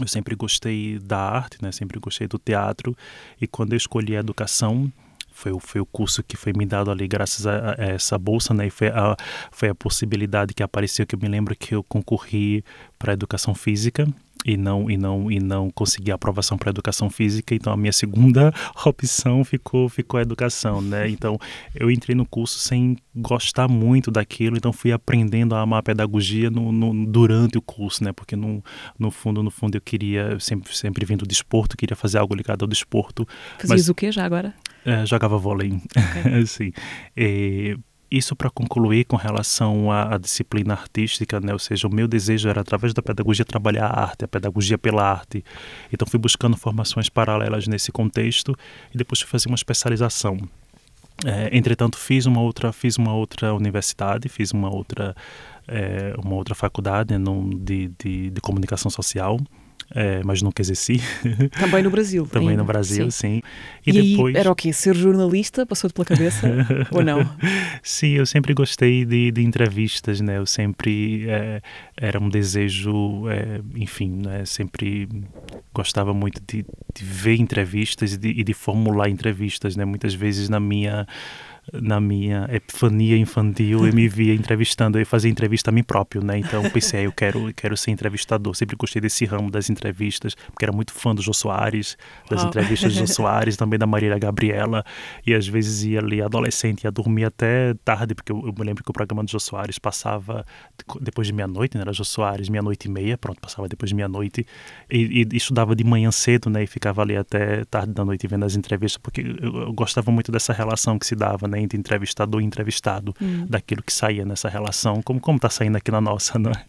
eu sempre gostei da arte, né? Sempre gostei do teatro e quando eu escolhi a educação, foi, foi o curso que foi me dado ali graças a, a essa bolsa, né? E foi a, foi a possibilidade que apareceu, que eu me lembro que eu concorri para educação física e não e não e não consegui aprovação para educação física. Então a minha segunda <laughs> opção ficou ficou a educação né? Então eu entrei no curso sem gostar muito daquilo. Então fui aprendendo a amar a pedagogia no, no, durante o curso né? Porque no, no fundo no fundo eu queria sempre sempre vindo do desporto queria fazer algo ligado ao desporto. Fazias mas, o que já agora é, jogava vôlei, okay. <laughs> assim. E isso para concluir com relação à, à, disciplina artística, né? Ou seja, o meu desejo era através da pedagogia trabalhar a arte, a pedagogia pela arte. Então fui buscando formações paralelas nesse contexto e depois fui fazer uma especialização. É, entretanto, fiz uma outra, fiz uma outra universidade, fiz uma outra, é, uma outra faculdade né, de, de, de comunicação social é, mas nunca exerci. <laughs> Também no Brasil. Também ainda. no Brasil, sim. sim. E, e, depois... era o quê? Ser jornalista? Passou-te pela cabeça <laughs> ou não? Sim, eu sempre gostei de, de entrevistas, né? Eu sempre é, era um desejo, é, enfim, né? Sempre gostava muito de, de ver entrevistas e de, e de formular entrevistas, né? Muitas vezes na minha na minha epifania infantil, eu me <laughs> via entrevistando, eu fazia entrevista a mim próprio, né? Então pensei, eu quero, eu quero ser entrevistador. Sempre gostei desse ramo das entrevistas, porque era muito fã do Jô Soares, das oh. entrevistas do Jô <laughs> Soares, também da Marília Gabriela, e às vezes ia ali adolescente, ia dormir até tarde, porque eu, eu me lembro que o programa do Jô Soares passava depois de meia-noite, né? Era Jô Soares, meia-noite e meia, pronto, passava depois de meia-noite, e, e, estudava de manhã cedo, né? E ficava ali até tarde da noite vendo as entrevistas, porque eu, eu gostava muito dessa relação que se dava, né? Entre entrevistador e entrevistado, hum. daquilo que saía nessa relação, como como está saindo aqui na nossa, <laughs> não é?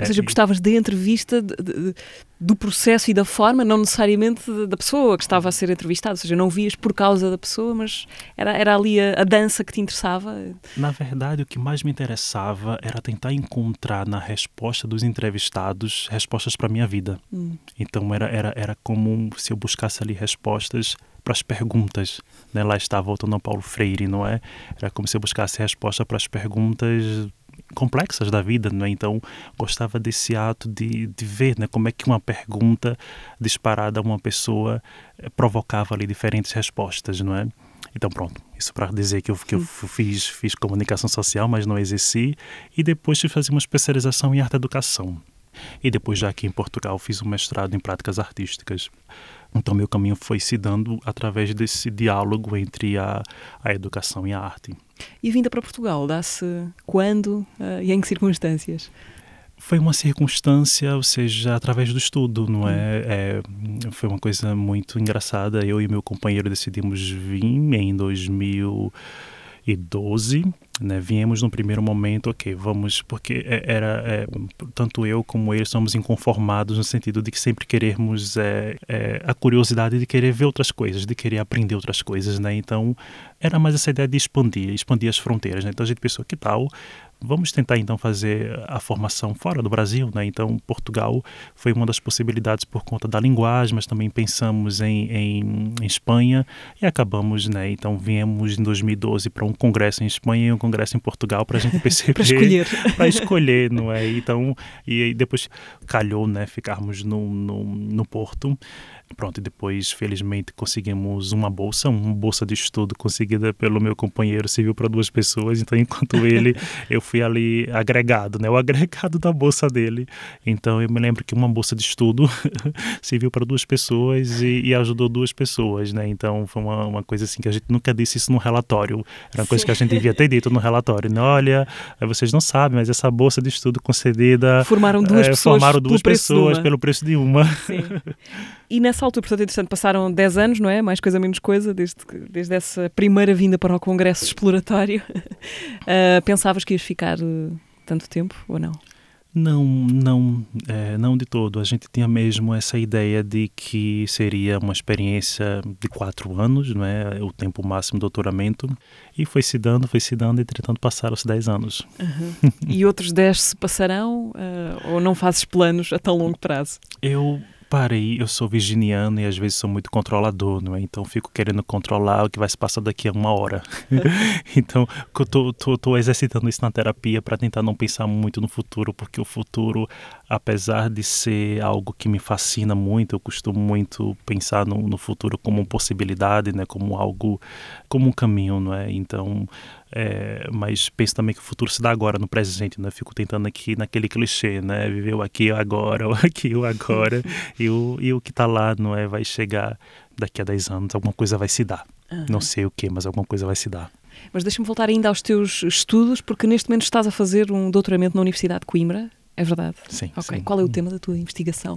Ou seja, gostavas da entrevista, de, de, do processo e da forma, não necessariamente da pessoa que estava a ser entrevistada. Ou seja, não vias por causa da pessoa, mas era, era ali a, a, dança que te interessava. Na verdade, o que mais me interessava era tentar encontrar na resposta dos entrevistados respostas para a minha vida. Hum. Então era, era, era como se eu buscasse ali respostas para as perguntas. Né? Lá está, voltando ao Paulo Freire, não é? Era como se eu buscasse resposta para as perguntas complexas da vida, não é? Então, gostava desse ato de, de ver né, como é que uma pergunta disparada a uma pessoa eh, provocava ali diferentes respostas, não é? Então, pronto, isso para dizer que eu, que eu fiz, fiz comunicação social, mas não exerci, e depois fazer uma especialização em arte educação. E depois, já aqui em Portugal, fiz um mestrado em práticas artísticas. Então, meu caminho foi se dando através desse diálogo entre a, a educação e a arte. E a vinda para Portugal dá-se quando uh, e em que circunstâncias? Foi uma circunstância, ou seja, através do estudo, não é? é? Foi uma coisa muito engraçada. Eu e meu companheiro decidimos vir em 2012 né, viemos no primeiro momento, ok, vamos, porque é, era é, tanto eu como ele somos inconformados no sentido de que sempre queremos é, é, a curiosidade de querer ver outras coisas, de querer aprender outras coisas, né? Então era mais essa ideia de expandir, expandir as fronteiras. Né? Então a gente pensou que tal vamos tentar então fazer a formação fora do Brasil, né? Então Portugal foi uma das possibilidades por conta da linguagem, mas também pensamos em, em, em Espanha e acabamos, né? Então viemos em 2012 para um congresso em Espanha e um congresso em Portugal para a gente <laughs> perceber, para escolher, <laughs> para escolher, não é? Então e depois calhou, né? Ficarmos no, no, no Porto. Pronto, e depois, felizmente, conseguimos uma bolsa, uma bolsa de estudo conseguida pelo meu companheiro, serviu para duas pessoas. Então, enquanto ele, <laughs> eu fui ali agregado, né? O agregado da bolsa dele. Então, eu me lembro que uma bolsa de estudo <laughs> serviu para duas pessoas e, e, ajudou duas pessoas, né? Então, foi uma, uma coisa assim que a gente nunca disse isso no relatório. Era uma coisa Sim. que a gente devia ter dito no relatório. Né? Olha, vocês não sabem, mas essa bolsa de estudo concedida. Formaram duas é, pessoas. Formaram duas pessoas pelo preço de uma. Sim. <laughs> E nessa altura, portanto, interessante, passaram 10 anos, não é? Mais coisa, menos coisa, desde, desde essa primeira vinda para o Congresso exploratório. Uh, <laughs> pensavas que ias ficar uh, tanto tempo ou não? Não, não, é, não de todo. A gente tinha mesmo essa ideia de que seria uma experiência de quatro anos, não é? O tempo máximo do doutoramento. E foi se dando, foi se dando, entretanto passaram os dez anos. Uhum. <laughs> e outros dez se passarão? Uh, ou não fazes planos a tão longo prazo? Eu parei, eu sou virginiano e às vezes sou muito controlador, não é? Então fico querendo controlar o que vai se passar daqui a uma hora. <laughs> então eu tô, tô, tô, exercitando isso na terapia para tentar não pensar muito no futuro, porque o futuro, apesar de ser algo que me fascina muito, eu costumo muito pensar no, no futuro como uma possibilidade, né? Como algo, como um caminho, não é? Então é, mas penso também que o futuro se dá agora, no presente, né? Fico tentando aqui naquele clichê, né? Viver o aqui o agora, o <laughs> aqui o agora. <laughs> e, o, e o que está lá, não é? Vai chegar daqui a 10 anos, alguma coisa vai se dar. Uhum. Não sei o que, mas alguma coisa vai se dar. Mas deixa-me voltar ainda aos teus estudos, porque neste momento estás a fazer um doutoramento na Universidade de Coimbra, é verdade? Sim. Ok. Sim. Qual é o tema da tua investigação?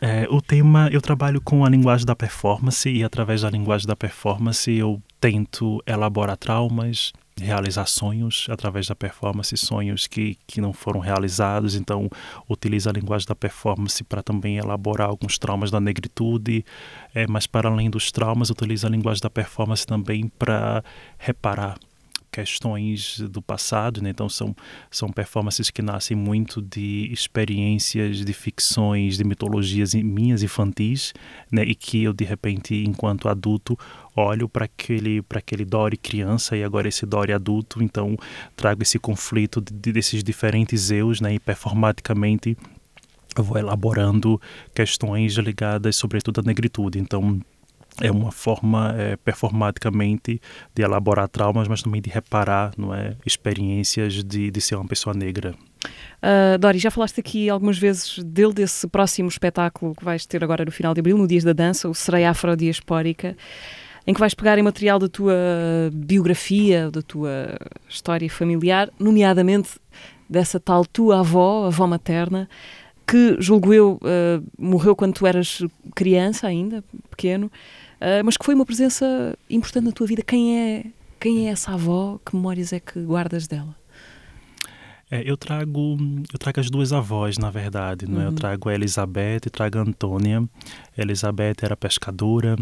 É, o tema, eu trabalho com a linguagem da performance e através da linguagem da performance eu tento elaborar traumas, realizar sonhos através da performance, sonhos que, que não foram realizados. Então, utiliza a linguagem da performance para também elaborar alguns traumas da negritude, é, mas para além dos traumas, utiliza a linguagem da performance também para reparar questões do passado, né? então são, são performances que nascem muito de experiências, de ficções, de mitologias minhas infantis, né? e que eu de repente, enquanto adulto, olho para aquele, aquele Dory criança e agora esse Dory adulto, então trago esse conflito de, desses diferentes eus né? e performaticamente eu vou elaborando questões ligadas sobretudo à negritude. Então, é uma forma é, performaticamente de elaborar traumas, mas também de reparar não é, experiências de, de ser uma pessoa negra. Uh, Dori, já falaste aqui algumas vezes dele, desse próximo espetáculo que vais ter agora no final de abril, no Dias da Dança, o Sereia Afrodiaspórica, em que vais pegar em material da tua biografia, da tua história familiar, nomeadamente dessa tal tua avó, avó materna, que, julgo eu, uh, morreu quando tu eras criança ainda, pequeno, uh, mas que foi uma presença importante na tua vida. Quem é, quem é essa avó? Que memórias é que guardas dela? É, eu trago eu trago as duas avós, na verdade. Uhum. Né? Eu trago a Elizabeth e trago a Antônia. A Elizabeth era pescadora,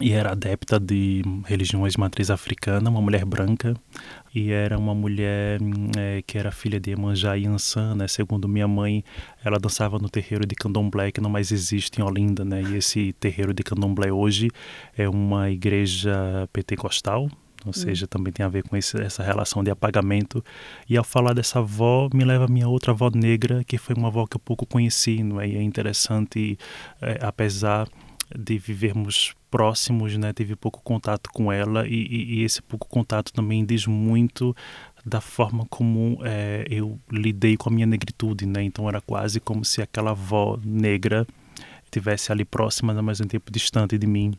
e era adepta de religiões de matriz africana, uma mulher branca, e era uma mulher é, que era filha de Emanjá Yansan, né? Segundo minha mãe, ela dançava no terreiro de Candomblé, que não mais existe em Olinda, né? E esse terreiro de Candomblé hoje é uma igreja pentecostal, ou hum. seja, também tem a ver com esse, essa relação de apagamento. E ao falar dessa avó, me leva a minha outra avó negra, que foi uma avó que eu pouco conheci, não é? E é interessante, é, apesar de vivermos próximos, né? Tive pouco contato com ela e, e, e esse pouco contato também diz muito da forma como é, eu lidei com a minha negritude, né? Então era quase como se aquela avó negra tivesse ali próxima, mas mesmo tempo distante de mim.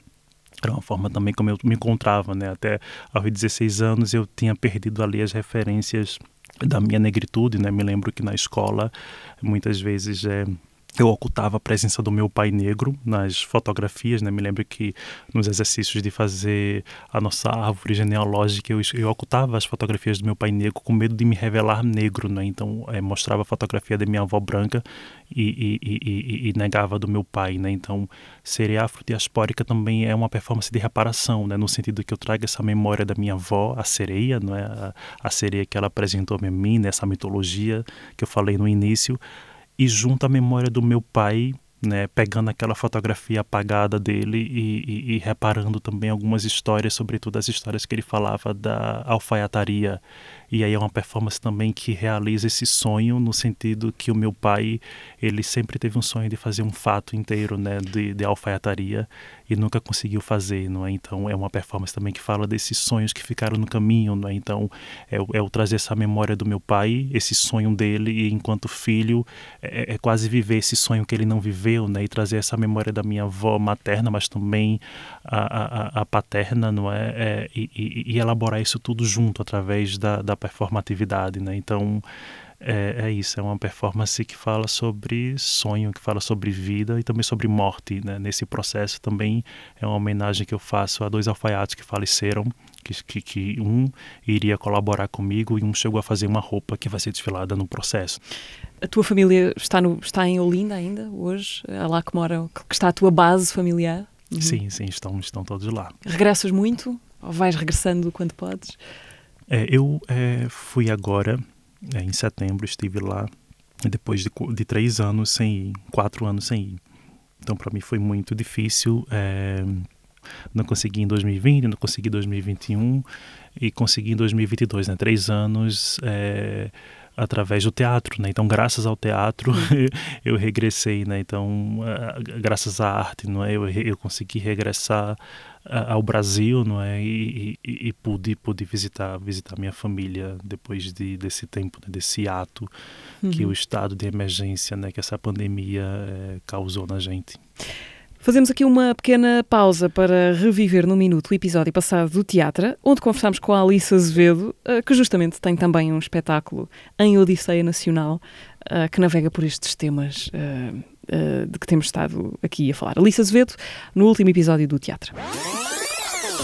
Era uma forma também como eu me encontrava, né? Até aos 16 anos eu tinha perdido ali as referências da minha negritude, né? Me lembro que na escola muitas vezes é, eu ocultava a presença do meu pai negro nas fotografias, né? Me lembro que nos exercícios de fazer a nossa árvore genealógica, eu, eu ocultava as fotografias do meu pai negro com medo de me revelar negro, né? Então, é, mostrava a fotografia da minha avó branca e, e, e, e, negava do meu pai, né? Então, ser afrodiaspórica também é uma performance de reparação, né? No sentido que eu trago essa memória da minha avó, a sereia, não é? A, a sereia que ela apresentou a mim, nessa mitologia que eu falei no início, e junto à memória do meu pai, né, pegando aquela fotografia apagada dele e, e, e, reparando também algumas histórias, sobretudo as histórias que ele falava da alfaiataria. E aí é uma performance também que realiza esse sonho no sentido que o meu pai, ele sempre teve um sonho de fazer um fato inteiro, né, de, de alfaiataria e nunca conseguiu fazer, não é? Então é uma performance também que fala desses sonhos que ficaram no caminho, não é? Então é, é o trazer essa memória do meu pai, esse sonho dele e enquanto filho é, é, quase viver esse sonho que ele não viveu, né? E trazer essa memória da minha avó materna, mas também a, a, a paterna, não é? é e, e, elaborar isso tudo junto através da, da performatividade, né? Então é, é, isso, é uma performance que fala sobre sonho, que fala sobre vida e também sobre morte, né? Nesse processo também é uma homenagem que eu faço a dois alfaiates que faleceram, que, que, que um iria colaborar comigo e um chegou a fazer uma roupa que vai ser desfilada no processo. A tua família está, no, está em Olinda ainda, hoje? É lá que mora, que está a tua base familiar? Uhum. Sim, sim, estão, estão todos lá. Regressas muito? Ou vais regressando quando podes? É, eu é, fui agora, é, em setembro, estive lá, depois de, de, três anos sem ir, quatro anos sem ir. Então, para mim foi muito difícil. É, não consegui em 2020, não consegui em 2021 e consegui em 2022, né? Três anos é, através do teatro, né? Então, graças ao teatro, <laughs> eu regressei, né? Então, graças à arte, não é? Eu, eu consegui regressar ao Brasil, não é? E, e, e, pude, pude visitar, visitar minha família depois de, desse tempo, né? desse ato uhum. que o estado de emergência, né? Que essa pandemia é, causou na gente. Fazemos aqui uma pequena pausa para reviver no minuto o episódio passado do teatro, onde conversámos com a Alice Azevedo, eh, que justamente tem também um espetáculo em Odisseia Nacional, eh, que navega por estes temas eh, de que temos estado aqui a falar. Alice Azevedo, no último episódio do teatro.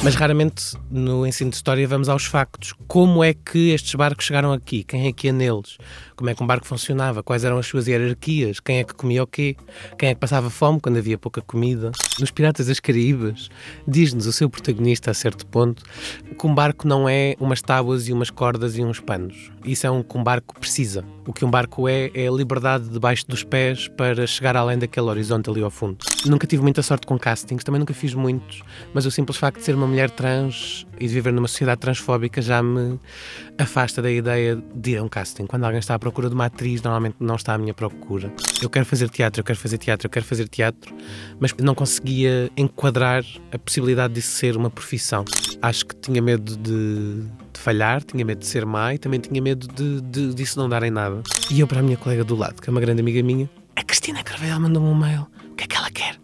Mas raramente no ensino de história vamos aos factos. Como é que estes barcos chegaram aqui? Quem é que ia neles? Como é que um barco funcionava? Quais eram as suas hierarquias? Quem é que comia o quê? Quem é que passava fome quando havia pouca comida? Nos Piratas das Caraíbas, diz-nos o seu protagonista a certo ponto que um barco não é umas tábuas e umas cordas e uns panos. Isso é um que um barco precisa. O que um barco é, é a liberdade debaixo dos pés para chegar além daquele horizonte ali ao fundo. Nunca tive muita sorte com castings, também nunca fiz muitos, mas o simples facto de ser uma mulher trans e de viver numa sociedade transfóbica já me afasta da ideia de ir a um casting. Quando alguém está à procura de uma atriz, normalmente não está à minha procura. Eu quero fazer teatro, eu quero fazer teatro, eu quero fazer teatro, mas não conseguia enquadrar a possibilidade disso ser uma profissão. Acho que tinha medo de, de falhar, tinha medo de ser má e também tinha medo de, de, disso não dar em nada. E eu, para a minha colega do lado, que é uma grande amiga minha, a Cristina Carvalho mandou-me um mail. O que é que ela quer?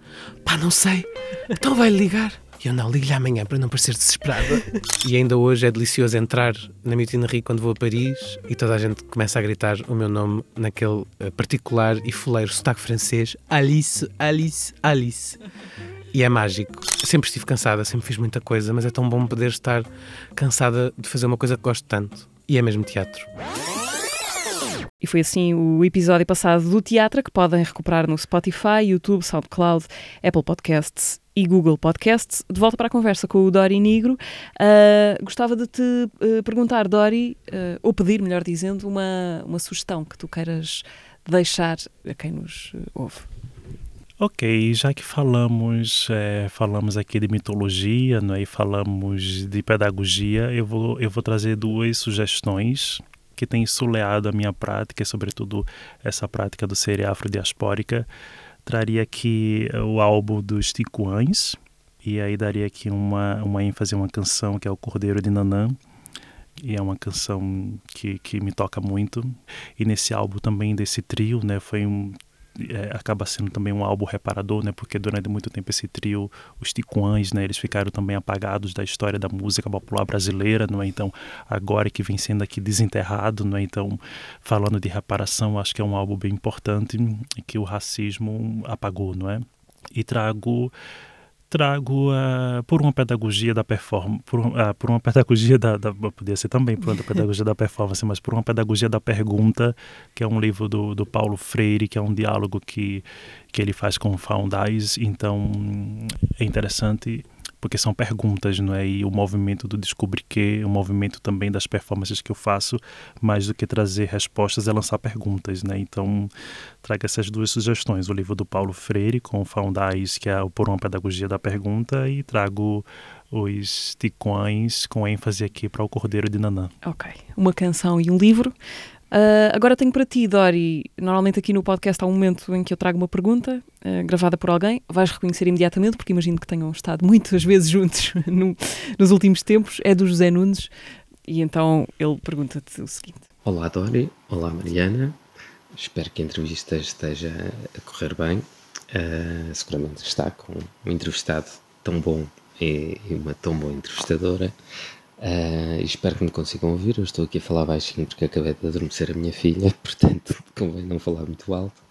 Pá, não sei. Então vai-lhe ligar. E eu não, ligo-lhe amanhã para não parecer desesperada. <laughs> e ainda hoje é delicioso entrar na Mutinerie quando vou a Paris e toda a gente começa a gritar o meu nome naquele uh, particular e fuleiro sotaque francês: Alice, Alice, Alice. E é mágico. Sempre estive cansada, sempre fiz muita coisa, mas é tão bom poder estar cansada de fazer uma coisa que gosto tanto. E é mesmo teatro. E foi assim o episódio passado do Teatro que podem recuperar no Spotify, YouTube, SoundCloud, Apple Podcasts e Google Podcasts. De volta para a conversa com o Dori Negro. Uh, gostava de te uh, perguntar, Dori, uh, ou pedir, melhor dizendo, uma, uma sugestão que tu queiras deixar a quem nos ouve. Ok, já que falamos é, falamos aqui de mitologia, não é? e falamos de pedagogia, eu vou, eu vou trazer duas sugestões que tem soleado a minha prática, sobretudo essa prática do ser afrodiaspórica, traria aqui o álbum dos Ticuães, e aí daria aqui uma, uma ênfase a uma canção que é o Cordeiro de Nanã, e é uma canção que, que me toca muito. E nesse álbum também desse trio, né, foi um é, acaba sendo também um álbum reparador, né? Porque durante muito tempo esse trio, os Ticuãs, né? Eles ficaram também apagados da história da música popular brasileira, não é? Então, agora que vem sendo aqui desenterrado, não é? Então, falando de reparação, acho que é um álbum bem importante que o racismo apagou, não é? E trago trago uh, por uma pedagogia da performance, por, uh, por uma pedagogia da, da, podia ser também por uma <laughs> pedagogia da performance, mas por uma pedagogia da pergunta, que é um livro do, do Paulo Freire, que é um diálogo que, que ele faz com o Faundais, então é interessante porque são perguntas, não é? E o movimento do descobrir que, o movimento também das performances que eu faço, mais do que trazer respostas, é lançar perguntas, né? Então, trago essas duas sugestões: o livro do Paulo Freire, com o Faundais, que é o Por uma Pedagogia da Pergunta, e trago os ticões com ênfase aqui para o Cordeiro de Nanã. Ok. Uma canção e um livro. Uh, agora tenho para ti, Dori, normalmente aqui no podcast há um momento em que eu trago uma pergunta uh, gravada por alguém, vais reconhecer imediatamente, porque imagino que tenham estado <laughs> muitas vezes juntos <laughs> no, nos últimos tempos, é do José Nunes, e então ele pergunta-te o seguinte. Olá Dori, olá Mariana, espero que a entrevista esteja a correr bem, uh, seguramente está com um entrevistado tão bom e, e uma tão boa entrevistadora, Uh, espero que me consigam ouvir. Eu estou aqui a falar baixinho porque acabei de adormecer a minha filha, <laughs> portanto convém não falar muito alto.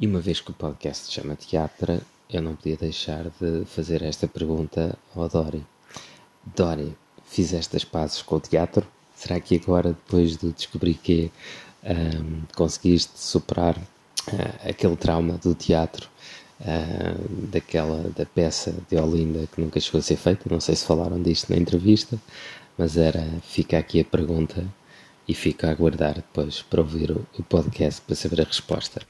E uma vez que o podcast se chama Teatro, eu não podia deixar de fazer esta pergunta ao Dori. Dori, fizeste as pazes com o teatro? Será que agora, depois de descobrir que um, conseguiste superar uh, aquele trauma do teatro, uh, daquela da peça de Olinda que nunca chegou a ser feita, não sei se falaram disto na entrevista, mas era, fica aqui a pergunta e fica a aguardar depois para ouvir o, o podcast para saber a resposta.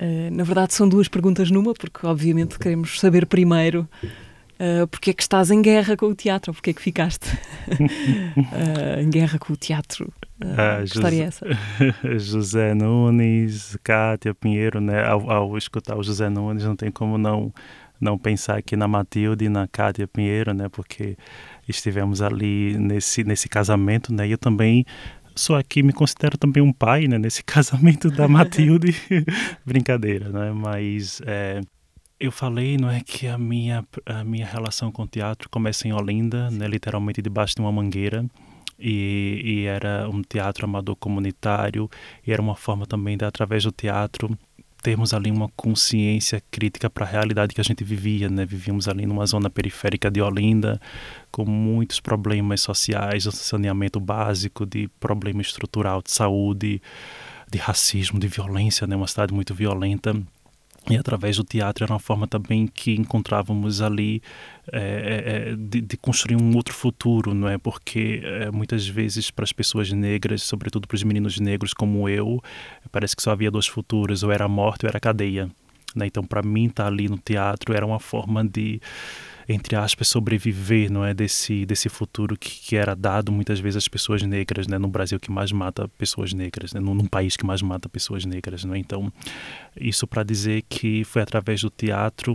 Uh, na verdade, são duas perguntas numa, porque obviamente queremos saber primeiro uh, porque é que estás em guerra com o teatro, porque é que ficaste uh, <laughs> em guerra com o teatro. Uh, que história é essa? <laughs> José Nunes, Cátia Pinheiro, né? Ao, ao, escutar o José Nunes, não tem como não não pensar aqui na Matilde e na Cátia Pinheiro, né? Porque estivemos ali nesse, nesse casamento, né? E eu também sou aqui, me considero também um pai, né? Nesse <laughs> casamento da Matilde. Brincadeira, né? Mas é, eu falei, não é, que a minha, a minha relação com o teatro começa em Olinda, né? Literalmente debaixo de uma mangueira. E, e, era um teatro amador comunitário e era uma forma também de através do teatro termos ali uma consciência crítica para a realidade que a gente vivia, né? Vivíamos ali numa zona periférica de Olinda, com muitos problemas sociais, saneamento básico, de problema estrutural de saúde, de racismo, de violência, né? Uma cidade muito violenta. E através do teatro era uma forma também que encontrávamos ali é, é, de, de, construir um outro futuro, não é? Porque é, muitas vezes para as pessoas negras, sobretudo para os meninos negros como eu, parece que só havia dois futuros, ou era a morte ou era a cadeia. Né? Então, para mim, estar tá ali no teatro era uma forma de entre aspas, sobreviver, não é, desse desse futuro que, que era dado muitas vezes às pessoas negras, né, no Brasil que mais mata pessoas negras, né, num, num país que mais mata pessoas negras, não é? Então, isso para dizer que foi através do teatro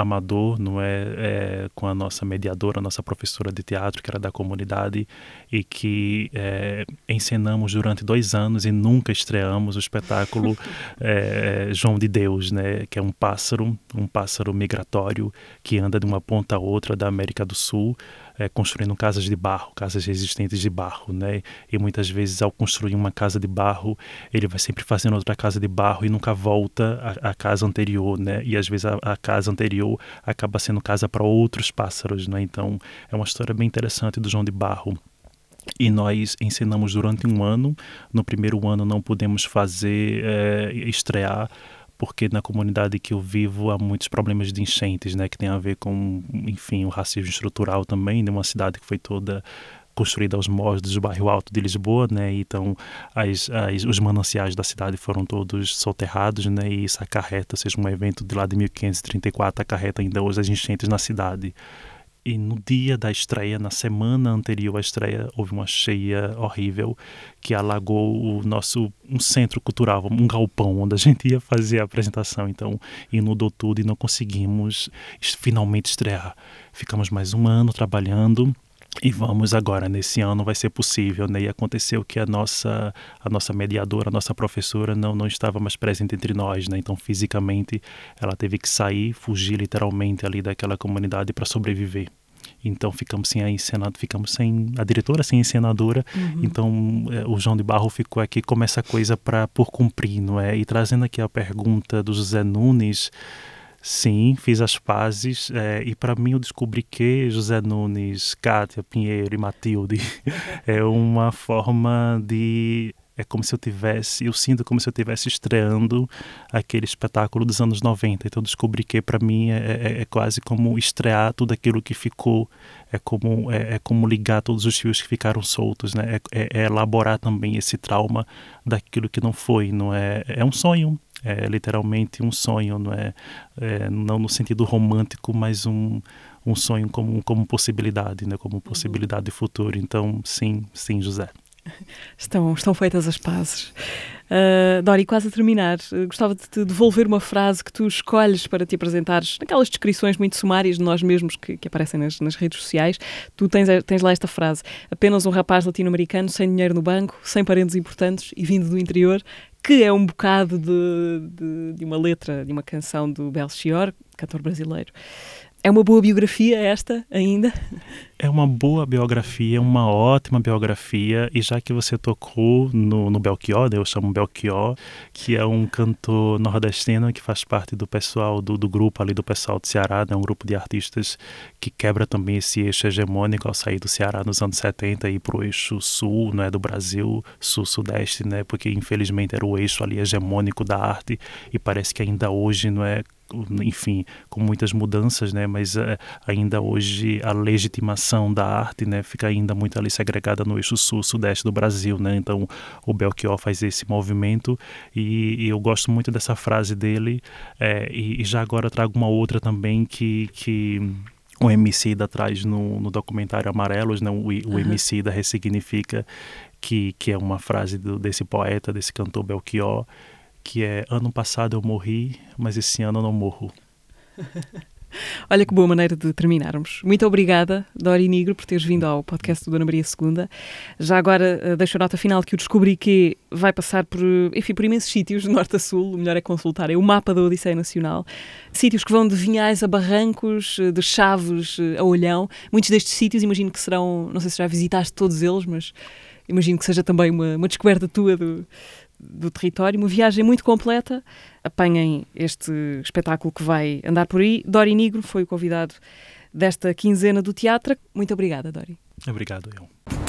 amador, não é, é, com a nossa mediadora, a nossa professora de teatro, que era da comunidade, e que é, encenamos durante dois anos e nunca estreamos o espetáculo <laughs> é, João de Deus, né, que é um pássaro, um pássaro migratório que anda de uma ponta a outra da América do Sul, é, construindo casas de barro, casas resistentes de barro, né? E muitas vezes ao construir uma casa de barro, ele vai sempre fazendo outra casa de barro e nunca volta à, casa anterior, né? E às vezes a, a casa anterior acaba sendo casa para outros pássaros, né? Então é uma história bem interessante do João de Barro e nós ensinamos durante um ano. No primeiro ano não pudemos fazer é, estrear porque na comunidade que eu vivo há muitos problemas de enchentes, né, que tem a ver com, enfim, o racismo estrutural também, de uma cidade que foi toda construída aos moldes do bairro Alto de Lisboa, né? Então, as, as, os mananciais da cidade foram todos soterrados, né? E isso acarreta, ou seja, um evento de lá de 1534 acarreta ainda hoje as enchentes na cidade. E no dia da estreia, na semana anterior à estreia, houve uma cheia horrível que alagou o nosso um centro cultural, um galpão onde a gente ia fazer a apresentação. Então, inundou tudo e não conseguimos finalmente estrear. Ficamos mais um ano trabalhando e vamos agora nesse ano vai ser possível, né? E aconteceu que a nossa a nossa mediadora, a nossa professora não não estava mais presente entre nós, né? Então fisicamente ela teve que sair, fugir literalmente ali daquela comunidade para sobreviver. Então ficamos sem a encenadora, ficamos sem a diretora, sem a encenadora. Uhum. Então é, o João de Barro ficou aqui como essa coisa para por cumprir, não é? E trazendo aqui a pergunta do José Nunes, sim, fiz as pazes é, e para mim eu descobri que José Nunes, Cátia Pinheiro e Matilde <laughs> é uma forma de é como se eu tivesse, eu sinto como se eu tivesse estreando aquele espetáculo dos anos 90. Então descobri que para mim é, é, é, quase como estrear tudo aquilo que ficou, é como é, é como ligar todos os fios que ficaram soltos, né? É, é, é, elaborar também esse trauma daquilo que não foi, não é? É um sonho, é literalmente um sonho, não é? é não no sentido romântico, mas um um sonho como como possibilidade, né? Como possibilidade de futuro. Então, sim, sim, José. <laughs> Estão, estão feitas as pazes. Uh, Dori, quase a terminar, uh, gostava de te devolver uma frase que tu escolhes para te apresentares naquelas descrições muito sumárias de nós mesmos que, que aparecem nas, nas, redes sociais. Tu tens, tens lá esta frase: apenas um rapaz latino-americano sem dinheiro no banco, sem parentes importantes e vindo do interior, que é um bocado de, de, de uma letra de uma canção do Belchior, cantor brasileiro. É uma boa biografia esta ainda? É uma boa biografia, uma ótima biografia. E já que você tocou no, no Belchior, né, eu chamo Belchior, que é um cantor nordestino que faz parte do pessoal, do, do grupo ali do pessoal do Ceará, né, um grupo de artistas que quebra também esse eixo hegemônico ao sair do Ceará nos anos 70 e ir para o eixo sul né, do Brasil, sul-sudeste, né, porque infelizmente era o eixo ali hegemônico da arte e parece que ainda hoje não é enfim, com muitas mudanças, né? Mas é, ainda hoje a legitimação da arte, né, fica ainda muito ali segregada no eixo sul-sudeste do Brasil, né? Então o Belchior faz esse movimento e, e eu gosto muito dessa frase dele é, e, e, já agora trago uma outra também que que o MC da traz no, no documentário Amarelos, né? O, o uhum. MC da ressignifica que, que é uma frase do, desse poeta, desse cantor Belchior, que é ano passado eu morri, mas esse ano eu não morro. <laughs> Olha que boa maneira de terminarmos. Muito obrigada, Dori Negro, por teres vindo ao podcast do Dona Maria II. Já agora uh, deixo a nota final que o descobri que vai passar por, enfim, por imensos sítios, de norte a sul. O melhor é consultar, é o mapa da Odisseia Nacional. Sítios que vão de Vinhais a Barrancos, eh, de Chaves eh, a Olhão. Muitos destes sítios, imagino que serão, não sei se já visitaste todos eles, mas imagino que seja também uma, uma descoberta tua do, do território, uma viagem muito completa. Apanhem este espetáculo que vai andar por aí. Dori Negro foi o convidado desta quinzena do teatro. Muito obrigada, Dori. Obrigado, eu.